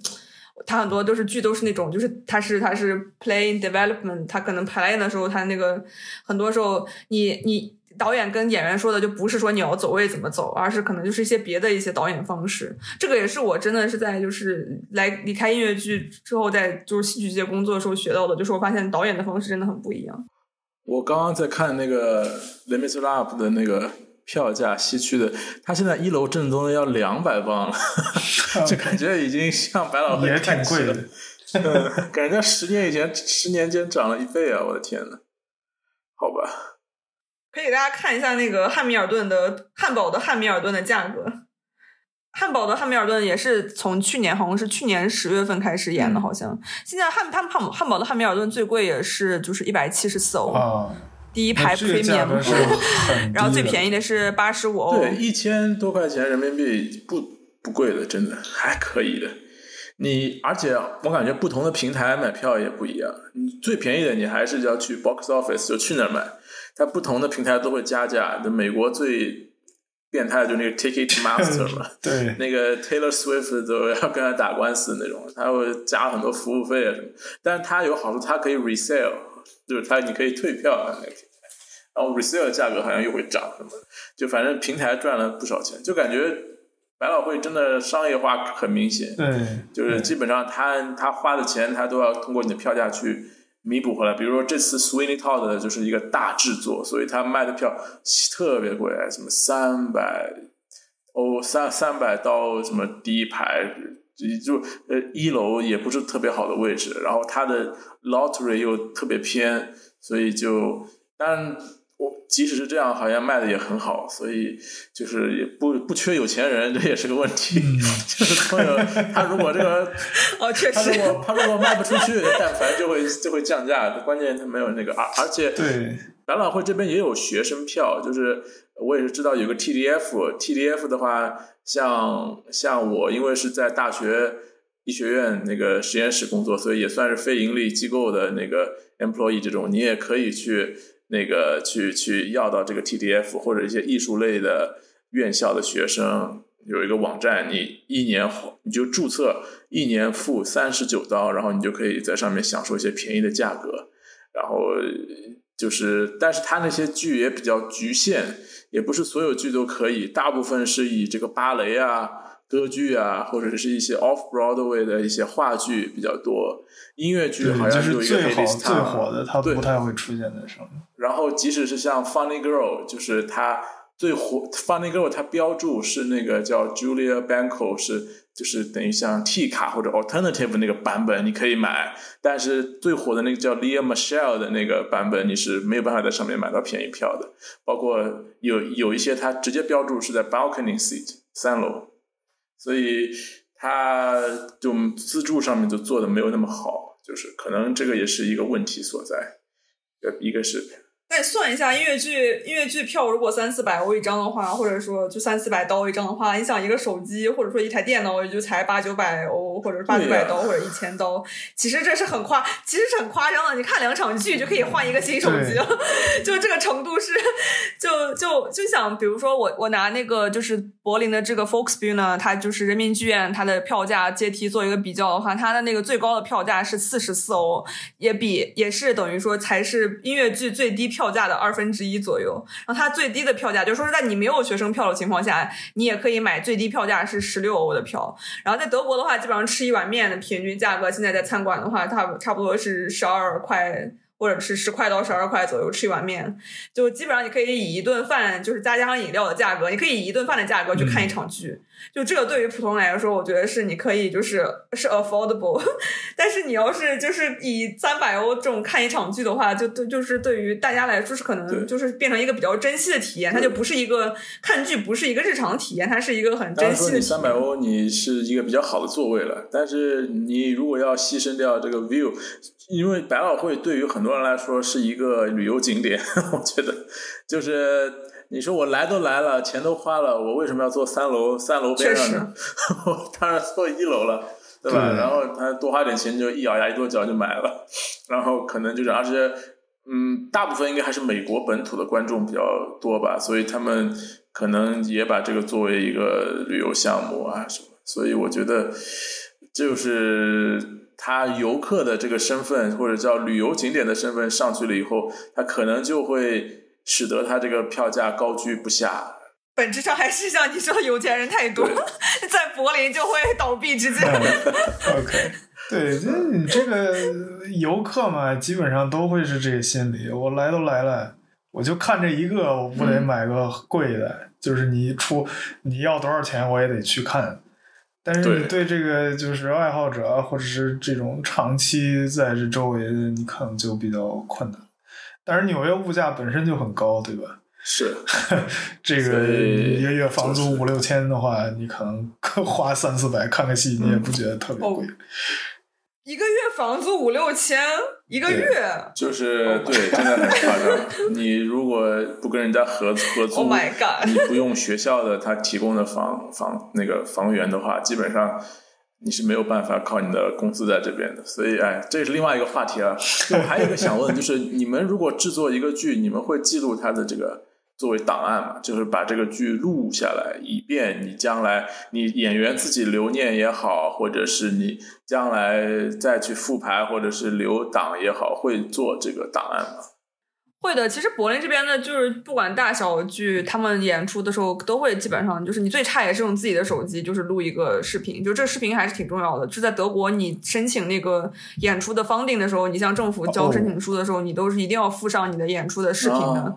他很多都是剧都是那种，就是他是他是 playing development，他可能排练的时候他那个很多时候你你。导演跟演员说的就不是说你要走位怎么走，而是可能就是一些别的一些导演方式。这个也是我真的是在就是来离开音乐剧之后，在就是戏剧界工作的时候学到的，就是我发现导演的方式真的很不一样。我刚刚在看那个《Les Miserables》的那个票价西区的，他现在一楼正宗的要两百磅了，<laughs> 就感觉已经向百老汇也挺贵的。嗯，感觉十年以前，十年间涨了一倍啊！我的天呐，好吧，可以给大家看一下那个汉密尔顿的汉堡的汉密尔顿的价格。汉堡的汉密尔顿也是从去年，好像是去年十月份开始演的，好像现在汉汉汉汉堡的汉密尔顿最贵也是就是一百七十四欧，第一排 premium，<laughs> 然后最便宜的是八十五欧，对，一千多块钱人民币不不贵的，真的还可以的。你而且我感觉不同的平台买票也不一样，你最便宜的你还是要去 box office 就去那儿买，它不同的平台都会加价。就美国最变态的就那个 Ticket <laughs> Master 嘛，对，那个 Taylor Swift 都要跟他打官司那种，他会加很多服务费啊什么。但是它有好处，它可以 resale，就是它你可以退票啊那个平台，然后 resale 价格好像又会涨什么，就反正平台赚了不少钱，就感觉。百老汇真的商业化很明显，对，就是基本上他他花的钱他都要通过你的票价去弥补回来。比如说这次 Sweeney Todd 就是一个大制作，所以他卖的票特别贵，什么三百哦三三百到，什么第一排就呃一楼也不是特别好的位置，然后他的 Lottery 又特别偏，所以就但。我即使是这样，好像卖的也很好，所以就是也不不缺有钱人，这也是个问题。<laughs> 就是朋友，他如果这个 <laughs> 哦，确实，他如果他如果卖不出去，但凡就会就会降价。关键他没有那个，而而且对百老汇这边也有学生票，就是我也是知道有个 TDF，TDF 的话，像像我因为是在大学医学院那个实验室工作，所以也算是非盈利机构的那个 employee 这种，你也可以去。那个去去要到这个 TDF 或者一些艺术类的院校的学生有一个网站，你一年你就注册，一年付三十九刀，然后你就可以在上面享受一些便宜的价格。然后就是，但是它那些剧也比较局限，也不是所有剧都可以，大部分是以这个芭蕾啊、歌剧啊，或者是一些 Off Broadway 的一些话剧比较多。音乐剧好像就是最好最火的，它不太会出现在上面。然后，即使是像 Funny Girl，就是它最火 Funny Girl，它标注是那个叫 Julia Banco，是就是等于像 T 卡或者 Alternative 那个版本，你可以买。但是最火的那个叫 Leah Michelle 的那个版本，你是没有办法在上面买到便宜票的。包括有有一些它直接标注是在 Balcony Seat 三楼，所以他就自助上面就做的没有那么好，就是可能这个也是一个问题所在。一个是。再算一下音乐剧，音乐剧票如果三四百欧一张的话，或者说就三四百刀一张的话，你想一个手机或者说一台电脑也就才八九百欧，或者是八九百刀或者一千刀，其实这是很夸，其实是很夸张的。你看两场剧就可以换一个新手机了，<laughs> 就这个程度是，就就就想，比如说我我拿那个就是柏林的这个 Folksbühne，它就是人民剧院，它的票价阶梯做一个比较的话，它的那个最高的票价是四十四欧，也比也是等于说才是音乐剧最低。票价的二分之一左右，然后它最低的票价，就是说是在你没有学生票的情况下，你也可以买最低票价是十六欧的票。然后在德国的话，基本上吃一碗面的平均价格，现在在餐馆的话，它差不多是十二块。或者是十块到十二块左右吃一碗面，就基本上你可以以一顿饭，就是再加上饮料的价格，你可以以一顿饭的价格去看一场剧。就这个对于普通人来说，我觉得是你可以就是是 affordable。<laughs> 但是你要是就是以三百欧这种看一场剧的话，就对就是对于大家来说是可能就是变成一个比较珍惜的体验，它就不是一个看剧不是一个日常体验，它是一个很珍惜的。三百欧你是一个比较好的座位了，但是你如果要牺牲掉这个 view。因为百老汇对于很多人来说是一个旅游景点，<laughs> 我觉得就是你说我来都来了，钱都花了，我为什么要坐三楼三楼边上呢？我 <laughs> 当然坐一楼了，对吧？然后他多花点钱就一咬牙一跺脚就买了，然后可能就是而且嗯，大部分应该还是美国本土的观众比较多吧，所以他们可能也把这个作为一个旅游项目啊什么，所以我觉得就是。他游客的这个身份，或者叫旅游景点的身份上去了以后，他可能就会使得他这个票价高居不下。本质上还是像你说，有钱人太多，<laughs> 在柏林就会倒闭直接。OK，对，这你这个游客嘛，基本上都会是这个心理。我来都来了，我就看这一个，我不得买个贵的，就是你出你要多少钱，我也得去看。但是你对这个就是爱好者，或者是这种长期在这周围的，你可能就比较困难。但是纽约物价本身就很高，对吧？<laughs> 是，这个一个月房租五六千的话，你可能 <laughs> 花三四百看个戏，你也不觉得特别贵。一个月房租五六千，一个月就是对，真的很夸张。<laughs> 你如果不跟人家合合租，你不用学校的他提供的房房那个房源的话，基本上你是没有办法靠你的工资在这边的。所以，哎，这是另外一个话题了。我还有一个想问，就是你们如果制作一个剧，你们会记录它的这个？作为档案嘛，就是把这个剧录下来，以便你将来你演员自己留念也好，或者是你将来再去复排或者是留档也好，会做这个档案吗？会的。其实柏林这边呢，就是不管大小剧，他们演出的时候都会基本上就是你最差也是用自己的手机，就是录一个视频。就这视频还是挺重要的。就在德国，你申请那个演出的 funding 的时候，你向政府交申请书的时候，你都是一定要附上你的演出的视频的。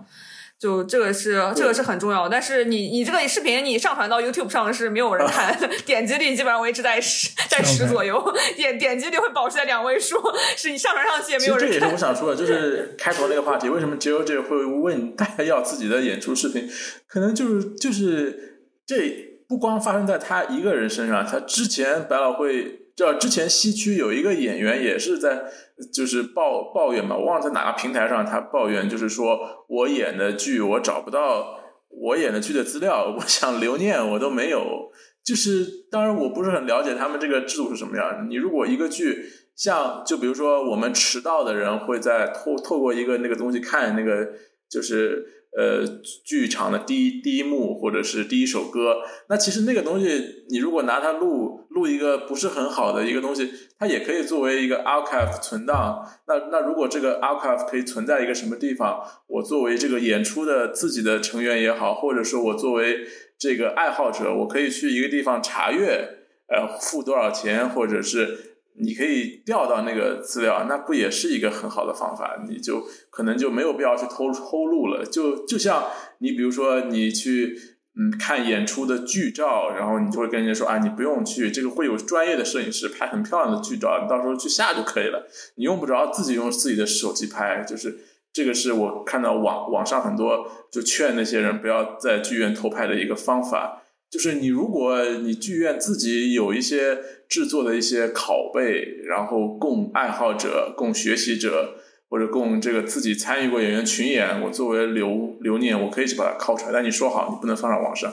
就这个是这个是很重要，但是你你这个视频你上传到 YouTube 上是没有人 <laughs> 看，点击率基本上维持在十在十左右，点点击率会保持在两位数，是你上传上去也没有人看。这也是我想说的，就是开头那个话题，为什么 JoJ 会问大家要自己的演出视频？可能就是就是这不光发生在他一个人身上，他之前百老汇。这之前西区有一个演员也是在，就是抱抱怨嘛，我忘了在哪个平台上，他抱怨就是说我演的剧我找不到我演的剧的资料，我想留念我都没有。就是当然我不是很了解他们这个制度是什么样。你如果一个剧像就比如说我们迟到的人会在透透过一个那个东西看那个就是。呃，剧场的第一第一幕或者是第一首歌，那其实那个东西，你如果拿它录录一个不是很好的一个东西，它也可以作为一个 archive 存档。那那如果这个 archive 可以存在一个什么地方，我作为这个演出的自己的成员也好，或者说我作为这个爱好者，我可以去一个地方查阅，呃，付多少钱，或者是。你可以调到那个资料，那不也是一个很好的方法？你就可能就没有必要去偷偷录了。就就像你比如说，你去嗯看演出的剧照，然后你就会跟人家说啊，你不用去，这个会有专业的摄影师拍很漂亮的剧照，你到时候去下就可以了。你用不着自己用自己的手机拍，就是这个是我看到网网上很多就劝那些人不要在剧院偷拍的一个方法。就是你如果你剧院自己有一些制作的一些拷贝，然后供爱好者、供学习者或者供这个自己参与过演员群演，我作为留留念，我可以去把它拷出来。但你说好，你不能放上网上，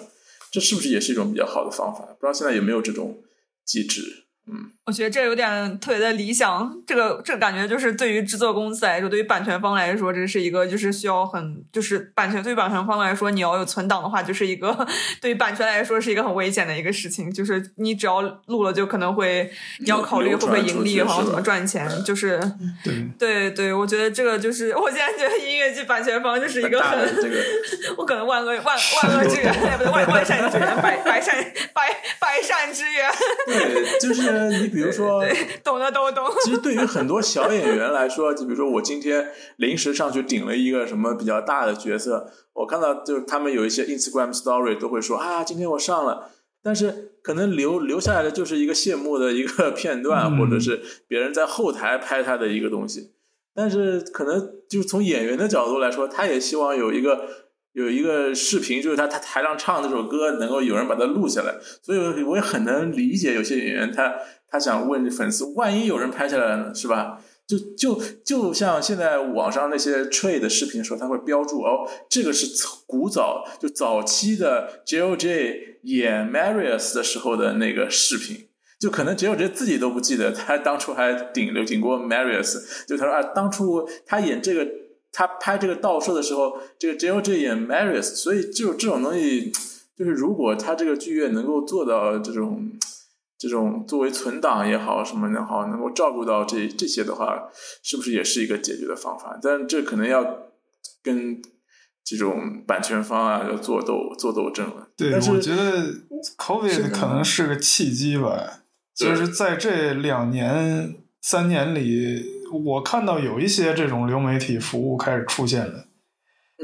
这是不是也是一种比较好的方法？不知道现在有没有这种机制？嗯。我觉得这有点特别的理想，这个这个感觉就是对于制作公司来说，对于版权方来说，这是一个就是需要很就是版权对于版权方来说，你要有存档的话，就是一个对于版权来说是一个很危险的一个事情。就是你只要录了，就可能会你要考虑会不会盈利，然后怎么赚钱。就是对对对，我觉得这个就是我现在觉得音乐剧版权方就是一个很这个我可能万恶万万恶之 <laughs> 源，<laughs> 不对万万善之源，百百善百百善之源。<laughs> 对，就是你。比如说，懂的都懂。其实对于很多小演员来说，就比如说我今天临时上去顶了一个什么比较大的角色，我看到就是他们有一些 Instagram Story 都会说啊，今天我上了，但是可能留留下来的就是一个谢幕的一个 <laughs> 片段，或者是别人在后台拍他的一个东西。但是可能就是从演员的角度来说，他也希望有一个。有一个视频，就是他他台上唱这首歌，能够有人把它录下来，所以我也很能理解有些演员他他想问粉丝，万一有人拍下来呢，是吧？就就就像现在网上那些 trade 的视频的时候，他会标注哦，这个是古早就早期的 J.O.J 演 Marius 的时候的那个视频，就可能 J.O.J 自己都不记得，他当初还顶流顶过 Marius，就他说啊，当初他演这个。他拍这个倒摄的时候，这个 J.O.J 演 Marius，所以就这种东西，就是如果他这个剧院能够做到这种这种作为存档也好什么也好，能够照顾到这这些的话，是不是也是一个解决的方法？但这可能要跟这种版权方啊要做斗做斗争了。对，我觉得 COVID 可能是个契机吧，就是在这两年三年里。我看到有一些这种流媒体服务开始出现了，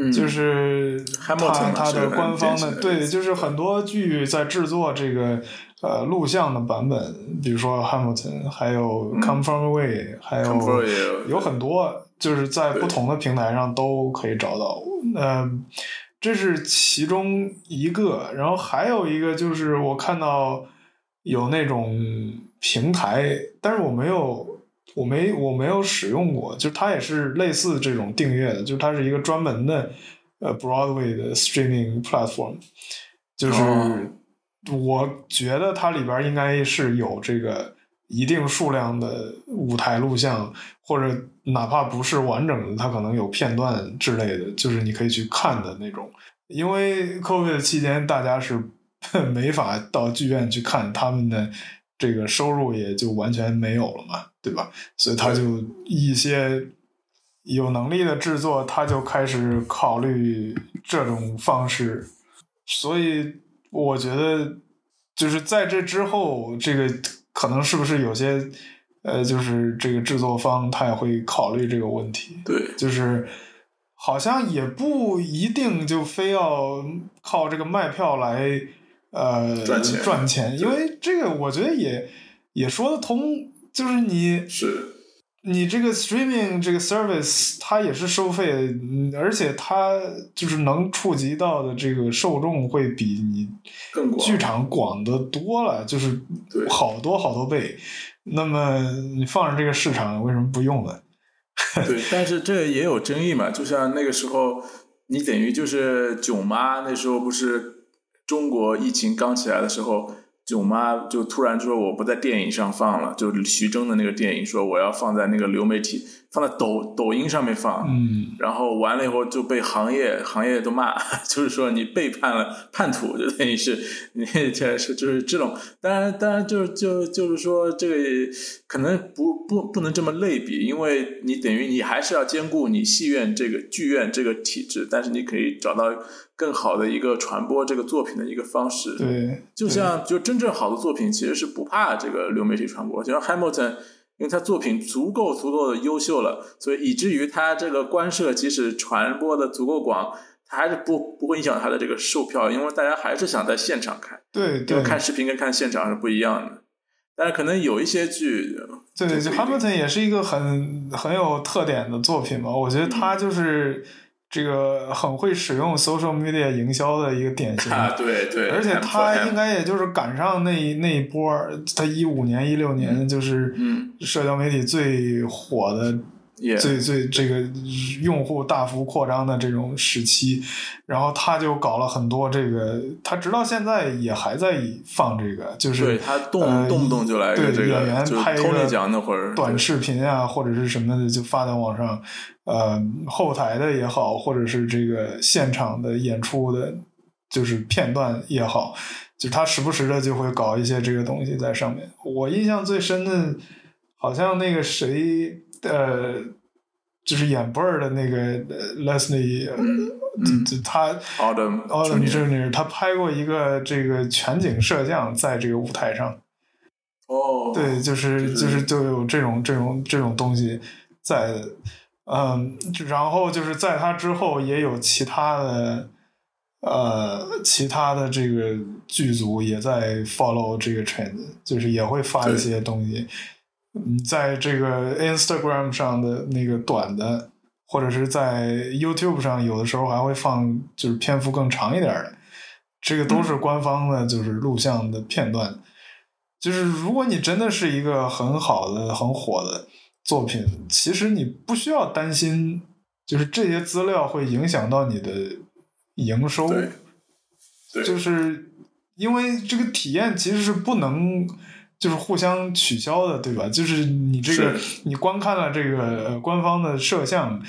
嗯就是他他的官方的对，就是很多剧在制作这个呃录像的版本，比如说 Hamilton，还有 Come From Away，还有有很多，就是在不同的平台上都可以找到。呃，这是其中一个，然后还有一个就是我看到有那种平台，但是我没有。我没我没有使用过，就是它也是类似这种订阅的，就是它是一个专门的呃 Broadway 的 streaming platform，就是我觉得它里边应该是有这个一定数量的舞台录像，或者哪怕不是完整的，它可能有片段之类的，就是你可以去看的那种。因为 COVID 期间大家是 <laughs> 没法到剧院去看他们的。这个收入也就完全没有了嘛，对吧？所以他就一些有能力的制作，他就开始考虑这种方式。所以我觉得，就是在这之后，这个可能是不是有些呃，就是这个制作方他也会考虑这个问题。对，就是好像也不一定就非要靠这个卖票来。呃，赚钱赚钱，因为这个我觉得也也说得通，就是你是你这个 streaming 这个 service 它也是收费，而且它就是能触及到的这个受众会比你剧场广的多了，就是好多好多倍。那么你放着这个市场，为什么不用呢？<laughs> 对，但是这也有争议嘛，就像那个时候，你等于就是囧妈那时候不是。中国疫情刚起来的时候，囧妈就突然说我不在电影上放了，就徐峥的那个电影，说我要放在那个流媒体，放在抖抖音上面放。嗯，然后完了以后就被行业行业都骂，<laughs> 就是说你背叛了叛徒，就等于是你这是就是这种。当然，当然就就就是说这个可能不不不能这么类比，因为你等于你还是要兼顾你戏院这个剧院这个体制，但是你可以找到。更好的一个传播这个作品的一个方式，对，就像就真正好的作品其实是不怕这个流媒体传播，就像 Hamilton，因为他作品足够足够的优秀了，所以以至于他这个官设即使传播的足够广，他还是不不会影响他的这个售票，因为大家还是想在现场看，对，就看视频跟看现场是不一样的。但是可能有一些剧，对，就 Hamilton 也是一个很很有特点的作品吧，我觉得他就是。这个很会使用 social media 营销的一个典型，对对，而且他应该也就是赶上那那一波，他一五年一六年就是社交媒体最火的。最最这个用户大幅扩张的这种时期，然后他就搞了很多这个，他直到现在也还在放这个，就是对他动动不动就来对演员拍一个奖那会儿短视频啊或者是什么的就发到网上，呃后台的也好，或者是这个现场的演出的，就是片段也好，就他时不时的就会搞一些这个东西在上面。我印象最深的，好像那个谁。呃，就是演 Bird 的那个 Leslie，就他 Adam Adam Junior，他拍过一个这个全景摄像，在这个舞台上。哦，对，就是就是就有这种这种这种东西在，嗯，然后就是在他之后也有其他的呃其他的这个剧组也在 follow 这个 trend，就是也会发一些东西。嗯，在这个 Instagram 上的那个短的，或者是在 YouTube 上，有的时候还会放，就是篇幅更长一点的，这个都是官方的，就是录像的片段。就是如果你真的是一个很好的、很火的作品，其实你不需要担心，就是这些资料会影响到你的营收。对，就是因为这个体验其实是不能。就是互相取消的，对吧？就是你这个，你观看了这个官方的摄像，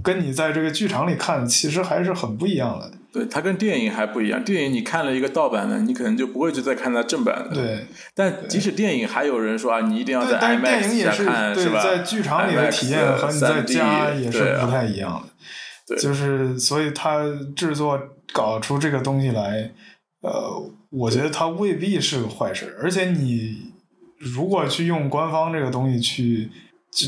跟你在这个剧场里看，其实还是很不一样的。对，它跟电影还不一样。电影你看了一个盗版的，你可能就不会去再看它正版的。对。但即使电影，还有人说啊，你一定要在 IMAX 下看，是吧？在剧场里的体验和你在家也是不太一样的。就是，所以他制作搞出这个东西来，呃。我觉得它未必是个坏事，而且你如果去用官方这个东西去，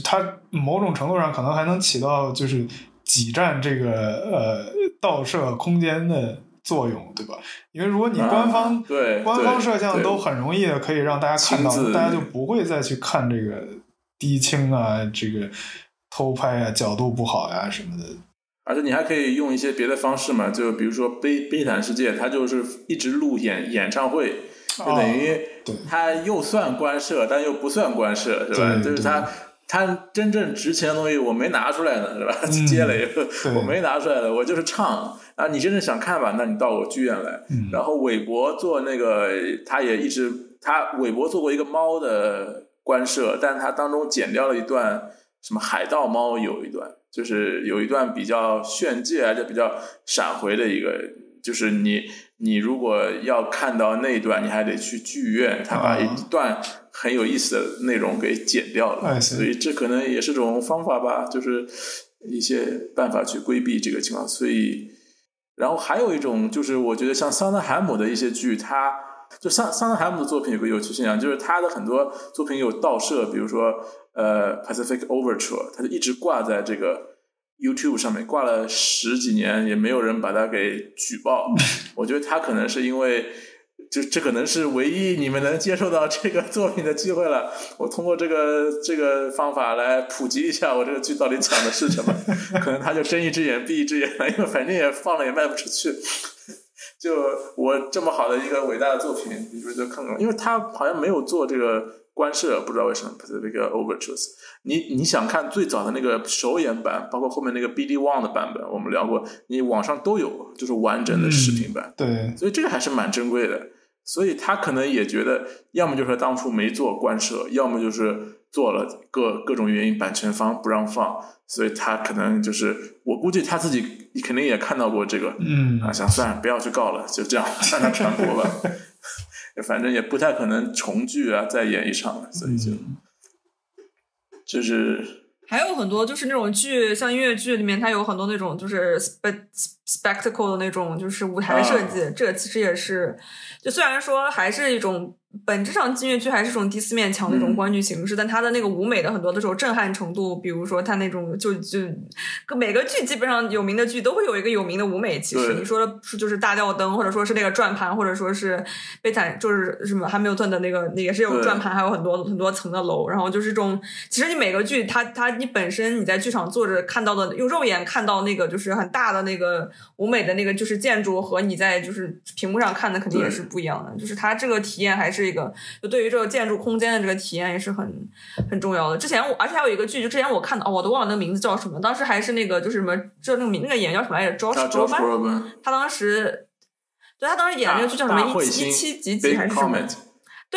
它某种程度上可能还能起到就是挤占这个呃倒摄空间的作用，对吧？因为如果你官方、对官方摄像都很容易的可以让大家看到大家就不会再去看这个低清啊，这个偷拍啊，角度不好呀、什么的。而且你还可以用一些别的方式嘛，就比如说悲悲惨世界，它就是一直录演演唱会，就等于它又算官设，但又不算官设，是吧？就是它它真正值钱的东西我没拿出来呢，是吧？<laughs> 嗯接了以后我没拿出来的，我就是唱啊。你真正想看吧，那你到我剧院来。嗯然后韦伯做那个，他也一直他韦伯做过一个猫的官设，但他当中剪掉了一段什么海盗猫有一段，就是有一段比较炫技而且比较闪回的一个，就是你你如果要看到那一段，你还得去剧院，他把啊一段很有意思的内容给剪掉了所以这可能也是种方法吧，就是一些办法去规避这个情况，所以。然后还有一种就是，我觉得像桑德海姆的一些剧，他就桑桑德海姆的作品有个有趣现象，就是他的很多作品有盗摄，比如说呃《Pacific Overture》，他就一直挂在这个 YouTube 上面，挂了十几年，也没有人把它给举报。<laughs> 我觉得他可能是因为。就这可能是唯一你们能接受到这个作品的机会了。我通过这个这个方法来普及一下我这个剧到底讲的是什么。<laughs> 可能他就睁一只眼闭一只眼了，因为反正也放了也卖不出去。就我这么好的一个伟大的作品，你说就看看，因为他好像没有做这个官摄，不知道为什么。这个 Overtures，你你想看最早的那个首演版，包括后面那个 BD One 的版本，我们聊过，你网上都有，就是完整的视频版。对，所以这个还是蛮珍贵的。所以他可能也觉得，要么就是当初没做官摄，要么就是做了各各种原因，版权方不让放，所以他可能就是，我估计他自己肯定也看到过这个，嗯啊，想算了，不要去告了，就这样让他传播吧，<laughs> 反正也不太可能重聚啊，再演一场了，所以就嗯就是还有很多就是那种剧，像音乐剧里面，它有很多那种就是 spe spectacle 的那种，就是舞台设计。这个其实也是，就虽然说还是一种本质上音乐剧还是这种第四面墙的一种观剧形式，但它的那个舞美的很多的时候震撼程度，比如说它那种就就每个剧基本上有名的剧都会有一个有名的舞美。其实你说的是就是大吊灯，或者说是那个转盘，或者说是悲惨，就是什么汉密尔顿的那个，那也是有对。转盘，还有很多很多层的楼，然后就是这种，其实你每个剧它它你本身你在剧场坐着看到的，用肉眼看到那个就是很大的那个舞美的那个就是建筑和你在就是屏幕上看的肯定也是不一样的，就是它这个体验还是一个就对于这个建筑空间的这个体验也是很很重要的。之前我而且还有一个剧，就之前我看到、哦、我都忘了那个名字叫什么，当时还是那个就是什么就那个名那个演员叫什么来着，Josh 叫 Josh Brolin，Brolin 他当时。对他当时演的那个剧叫什么？一七一七几几还是什么？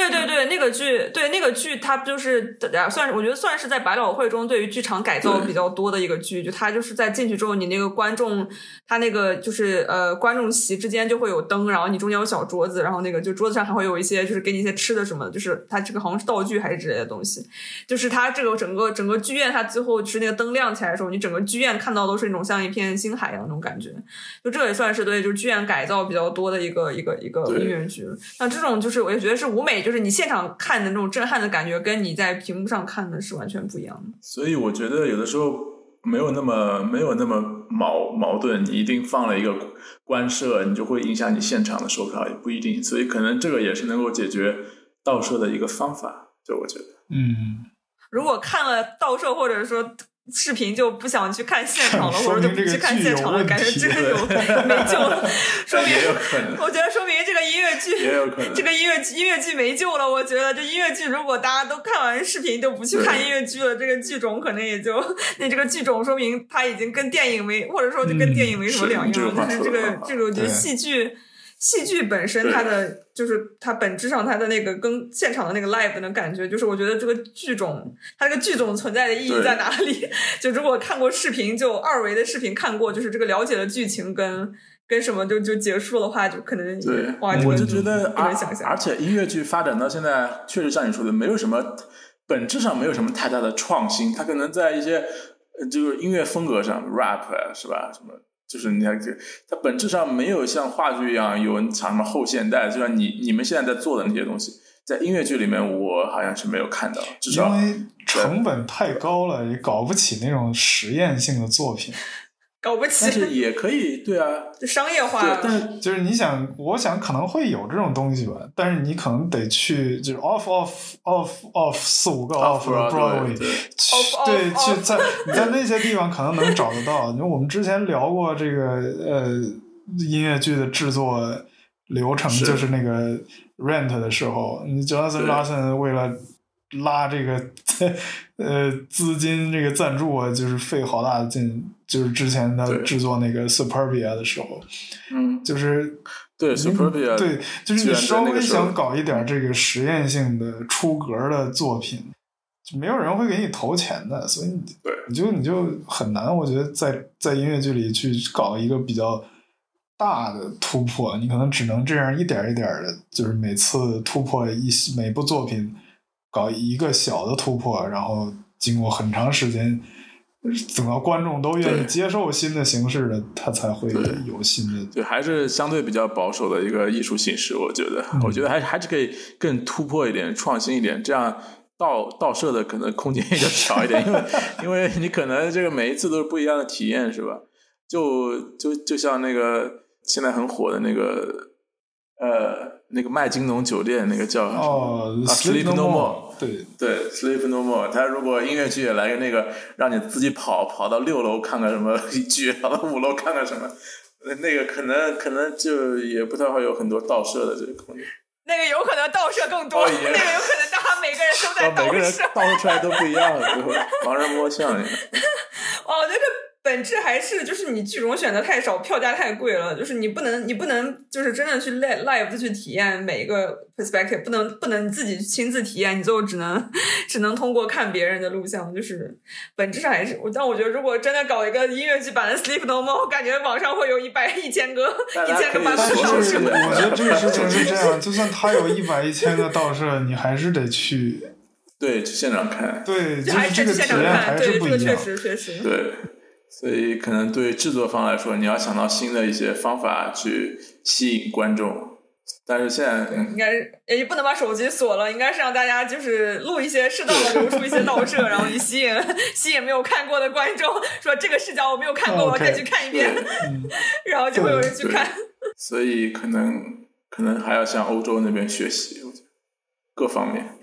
对对对，那个剧，对那个剧，它就是算是我觉得算是在百老汇中对于剧场改造比较多的一个剧。就它就是在进去之后，你那个观众，他那个就是呃观众席之间就会有灯，然后你中间有小桌子，然后那个就桌子上还会有一些就是给你一些吃的什么的，就是它这个好像是道具还是之类的东西。就是它这个整个整个剧院，它最后就是那个灯亮起来的时候，你整个剧院看到都是那种像一片星海一样那种感觉。就这也算是对就是剧院改造比较多的一个一个一个音乐剧。那这种就是我也觉得是舞美，就是你现场看的那种震撼的感觉，跟你在屏幕上看的是完全不一样的。所以我觉得有的时候没有那么没有那么矛矛盾，你一定放了一个官摄，你就会影响你现场的售票，也不一定。所以可能这个也是能够解决盗摄的一个方法，就我觉得。嗯，如果看了盗摄或者说视频 <laughs> 就不想去看现场了，或者就不去看现场了，感觉这个有 <laughs> 没救了，说明我觉得说明这个音乐剧这个音乐剧音乐剧没救了。我觉得这音乐剧如果大家都看完视频都不去看音乐剧了，这个剧种可能也就 <laughs> 那这个剧种说明它已经跟电影没，或者说就跟电影没什么两样。这个话就是这个这个，我觉得戏剧。戏剧本身，它的就是它本质上它的那个跟现场的那个 live 的那感觉，就是我觉得这个剧种，它这个剧种存在的意义在哪里？<laughs> 就如果看过视频，就二维的视频看过，就是这个了解的剧情跟跟什么就就结束的话，就可能对，哇，这个我就觉得，而不能想象而且音乐剧发展到现在，确实像你说的，没有什么本质上没有什么太大的创新，它可能在一些呃就是音乐风格上，rap 啊，是吧？什么？就是你看，就它本质上没有像话剧一样有讲什么后现代，就像你你们现在在做的那些东西，在音乐剧里面，我好像是没有看到，至少因为成本太高了，也搞不起那种实验性的作品。搞不起。但是也可以，对啊，<laughs> 就商业化。对，但就是你想，我想可能会有这种东西吧，但是你可能得去就是 off off off off 四五个 off Broadway，对去对去在 <laughs> 你在那些地方可能能找得到。因为我们之前聊过这个呃音乐剧的制作流程，就是那个 Rent 的时候，你 Jonathan Larson 为了拉这个 <laughs> 呃资金这个赞助啊，就是费好大的劲。就是之前他制作那个 Superbia 的时候，嗯，就是对 Superbia，对，就是你稍微想搞一点这个实验性的出格的作品，就没有人会给你投钱的，所以你对你就你就很难，我觉得在在音乐剧里去搞一个比较大的突破，你可能只能这样一点一点的，就是每次突破一每部作品搞一个小的突破，然后经过很长时间。等到观众都愿意接受新的形式的，他才会对有新的对，还是相对比较保守的一个艺术形式，我觉得，嗯。我觉得还还是可以更突破一点、创新一点，这样倒倒射的可能空间也就小一点，因为因为你可能这个每一次都是不一样的体验，是吧？就就就像那个现在很火的那个呃那个麦金农酒店那个叫哦啊，Sleep No More。对，对，Sleep No More，他如果音乐剧也来个那个，让你自己跑跑到六楼看看什么剧，跑到五楼看看什么，那那个可能可能就也不太会有很多倒射的这个空间。那个有可能倒射更多，哦那个有可能大家每个人都在然后每个人倒射。倒射出来都不一样，最后盲人摸象一样。<laughs> 哦，那个本质还是就是你剧种选的太少，票价太贵了，就是你不能你不能就是真的去 live live 去体验每一个 perspective，不能不能自己亲自体验，你最后只能只能通过看别人的录像，就是本质上还是我，但我觉得如果真的搞一个音乐剧版的 Sleep No More，我感觉网上会有一百一千个一千个版可以本倒射但是说。我觉得这个事情是这样，就算他有一百一千个倒射，你还是得去，对，去现场看，对，就还是这个是去现场看，体验还对，这个确是不一样。实确实。对，所以可能对制作方来说，你要想到新的一些方法去吸引观众。但是现在，嗯应该是也不能把手机锁了，应该是让大家就是录一些适当的留出一些倒射，<laughs> 然后你吸引吸引没有看过的观众，说这个视角我没有看过，我再去看一遍，嗯，<laughs> 然后就会有人去看。所以可能可能还要向欧洲那边学习，我觉得各方面。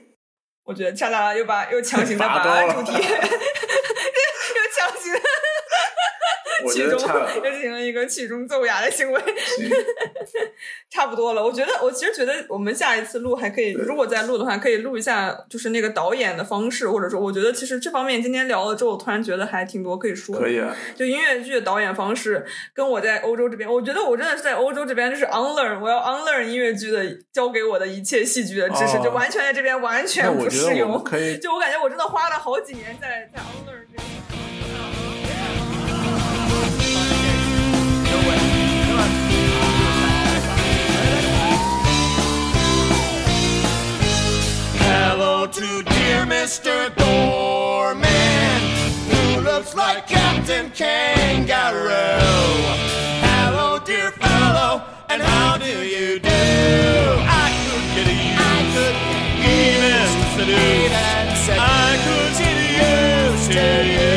我觉得恰达又把又强行的把 <laughs> 主题又强行的曲中 <laughs> 又进行了一个曲中奏雅的行为。行 <laughs> 差不多了，我觉得，我其实觉得我们下一次录还可以，如果再录的话，可以录一下就是那个导演的方式，或者说，我觉得其实这方面今天聊了之后，我突然觉得还挺多可以说的。可以啊，就音乐剧的导演方式，跟我在欧洲这边，我觉得我真的是在欧洲这边就是 unlearn，我要 unlearn 音乐剧的教给我的一切戏剧的知识，哦就完全在这边完全不适用。可以就我感觉我真的花了好几年在在 unlearn 这个。hello to dear Mr. Doorman, who looks like Captain Kangaroo. Hello, dear fellow, and how do you do? I could get you, I could even seduce. I could get used to you.